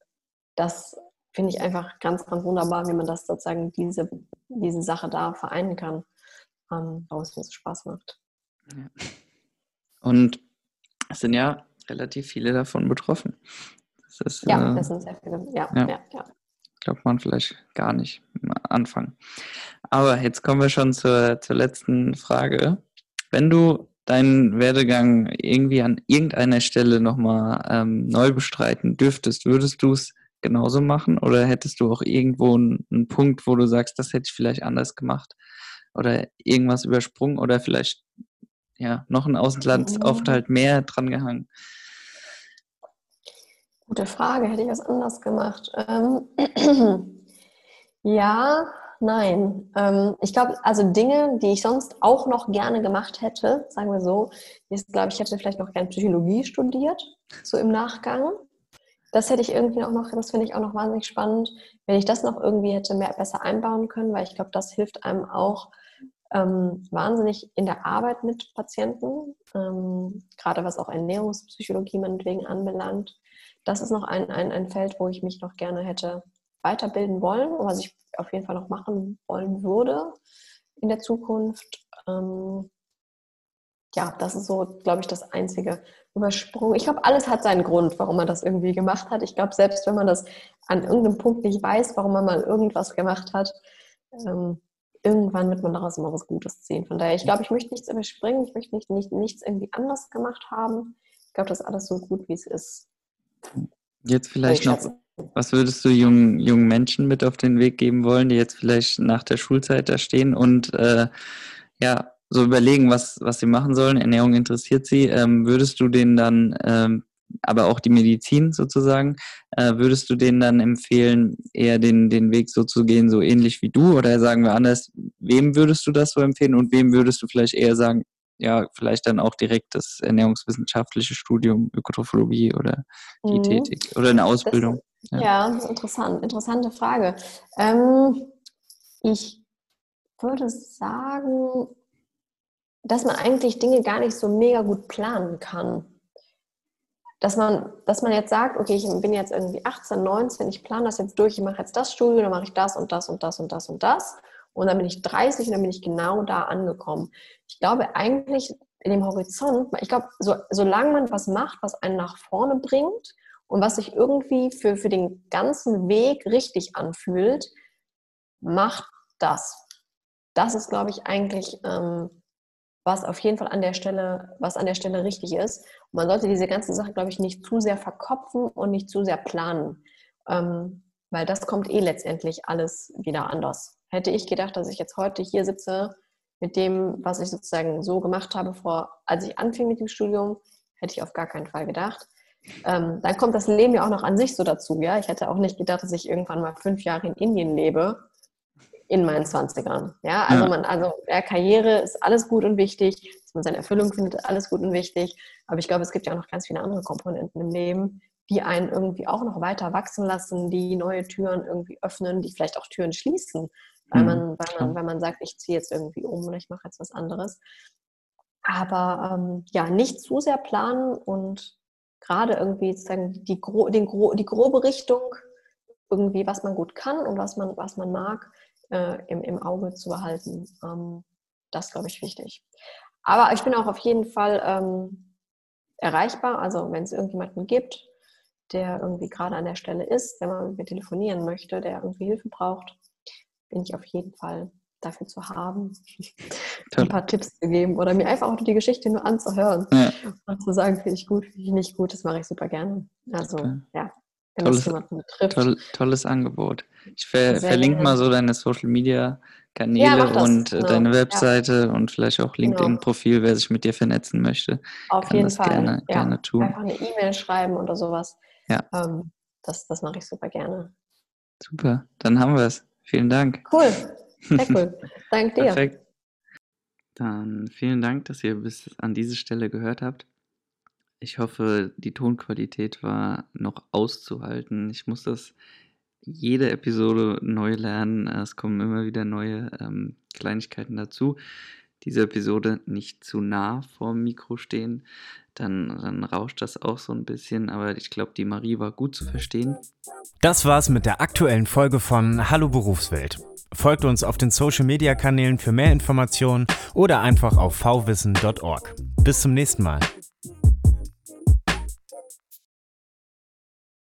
das finde ich einfach ganz, ganz wunderbar, wie man das sozusagen, diese, diese Sache da vereinen kann, ähm, warum es mir so Spaß macht. Und es sind ja relativ viele davon betroffen. Das ist, ja, äh, das sind sehr viele. Ja, ja. ja, ja. Glaubt man vielleicht gar nicht am Anfang. Aber jetzt kommen wir schon zur, zur letzten Frage. Wenn du deinen Werdegang irgendwie an irgendeiner Stelle nochmal ähm, neu bestreiten dürftest, würdest du es genauso machen? Oder hättest du auch irgendwo einen, einen, Punkt, wo du sagst, das hätte ich vielleicht anders gemacht? Oder irgendwas übersprungen oder vielleicht ja, noch ein Auslandsaufenthalt mehr dran gehangen? Gute Frage, hätte ich was anders gemacht? Ähm, ja, nein. Ähm, ich glaube, also Dinge, die ich sonst auch noch gerne gemacht hätte, sagen wir so, ist, glaube ich, hätte vielleicht noch gerne Psychologie studiert, so im Nachgang das hätte ich irgendwie auch noch, das finde ich auch noch wahnsinnig spannend, wenn ich das noch irgendwie hätte mehr besser einbauen können, weil ich glaube, das hilft einem auch ähm, wahnsinnig in der Arbeit mit Patienten, ähm, gerade was auch Ernährungspsychologie meinetwegen anbelangt. Das ist noch ein, ein, ein Feld, wo ich mich noch gerne hätte weiterbilden wollen und was ich auf jeden Fall noch machen wollen würde in der Zukunft. Ähm, ja, das ist so, glaube ich, das einzige Übersprung. Ich glaube, alles hat seinen Grund, warum man das irgendwie gemacht hat. Ich glaube, selbst wenn man das an irgendeinem Punkt nicht weiß, warum man mal irgendwas gemacht hat, ähm, irgendwann wird man daraus immer was Gutes ziehen. Von daher, ich glaube, ich möchte nichts überspringen, ich möchte nicht, nicht, nichts irgendwie anders gemacht haben. Ich glaube, das ist alles so gut, wie es ist. Jetzt vielleicht noch, was würdest du jungen, jungen Menschen mit auf den Weg geben wollen, die jetzt vielleicht nach der Schulzeit da stehen und äh, ja, so überlegen, was, was sie machen sollen. Ernährung interessiert sie. Ähm, würdest du denen dann, ähm, aber auch die Medizin sozusagen, äh, würdest du denen dann empfehlen, eher den, den Weg so zu gehen, so ähnlich wie du? Oder sagen wir anders, wem würdest du das so empfehlen und wem würdest du vielleicht eher sagen, ja, vielleicht dann auch direkt das ernährungswissenschaftliche Studium, Ökotrophologie oder Diätetik mhm. oder eine Ausbildung? Das, ja. ja, interessant, interessante Frage. Ähm, ich würde sagen, dass man eigentlich Dinge gar nicht so mega gut planen kann. Dass man, dass man jetzt sagt, okay, ich bin jetzt irgendwie 18, 19, ich plane das jetzt durch, ich mache jetzt das Studium, dann mache ich das und das und das und das und das. Und dann bin ich 30 und dann bin ich genau da angekommen. Ich glaube eigentlich in dem Horizont, ich glaube, so, solange man was macht, was einen nach vorne bringt und was sich irgendwie für, für den ganzen Weg richtig anfühlt, macht das. Das ist, glaube ich, eigentlich ähm, was auf jeden Fall an der Stelle, was an der Stelle richtig ist. Und man sollte diese ganze Sache, glaube ich, nicht zu sehr verkopfen und nicht zu sehr planen. Ähm, weil das kommt eh letztendlich alles wieder anders. Hätte ich gedacht, dass ich jetzt heute hier sitze mit dem, was ich sozusagen so gemacht habe, vor, als ich anfing mit dem Studium, hätte ich auf gar keinen Fall gedacht. Ähm, dann kommt das Leben ja auch noch an sich so dazu. Ja? Ich hätte auch nicht gedacht, dass ich irgendwann mal fünf Jahre in Indien lebe, in meinen 20ern. Ja, also ja. man, also ja, Karriere ist alles gut und wichtig, dass man seine Erfüllung findet, alles gut und wichtig. Aber ich glaube, es gibt ja auch noch ganz viele andere Komponenten im Leben, die einen irgendwie auch noch weiter wachsen lassen, die neue Türen irgendwie öffnen, die vielleicht auch Türen schließen, weil mhm. man, weil man, weil man sagt, ich ziehe jetzt irgendwie um oder ich mache jetzt was anderes. Aber ähm, ja, nicht zu sehr planen und gerade irgendwie sozusagen die, den, die grobe Richtung, irgendwie, was man gut kann und was man, was man mag, äh, im, im Auge zu behalten. Ähm, das glaube ich wichtig. Aber ich bin auch auf jeden Fall ähm, erreichbar. Also wenn es irgendjemanden gibt, der irgendwie gerade an der Stelle ist, wenn man mit mir telefonieren möchte, der irgendwie Hilfe braucht, bin ich auf jeden Fall dafür zu haben, ein paar Tipps zu geben oder mir einfach auch die Geschichte nur anzuhören ja. und zu sagen, finde ich gut, finde ich nicht gut, das mache ich super gerne. Also okay. ja, wenn tolles, das jemanden betrifft. Toll, tolles Angebot. Ich ver verlinke mal so deine Social Media Kanäle ja, und genau. deine Webseite ja. und vielleicht auch genau. LinkedIn-Profil, wer sich mit dir vernetzen möchte. Auf jeden Fall. Gerne, gerne tun. Einfach eine E-Mail schreiben oder sowas. Ja. Ähm, das, das mache ich super gerne. Super, dann haben wir es. Vielen Dank. Cool. Sehr cool. Danke dir. Perfekt. Dann vielen Dank, dass ihr bis an diese Stelle gehört habt. Ich hoffe, die Tonqualität war noch auszuhalten. Ich muss das jede Episode neu lernen. Es kommen immer wieder neue ähm, Kleinigkeiten dazu. Diese Episode nicht zu nah vorm Mikro stehen, dann, dann rauscht das auch so ein bisschen. Aber ich glaube, die Marie war gut zu verstehen. Das war's mit der aktuellen Folge von Hallo Berufswelt. Folgt uns auf den Social Media Kanälen für mehr Informationen oder einfach auf vwissen.org. Bis zum nächsten Mal.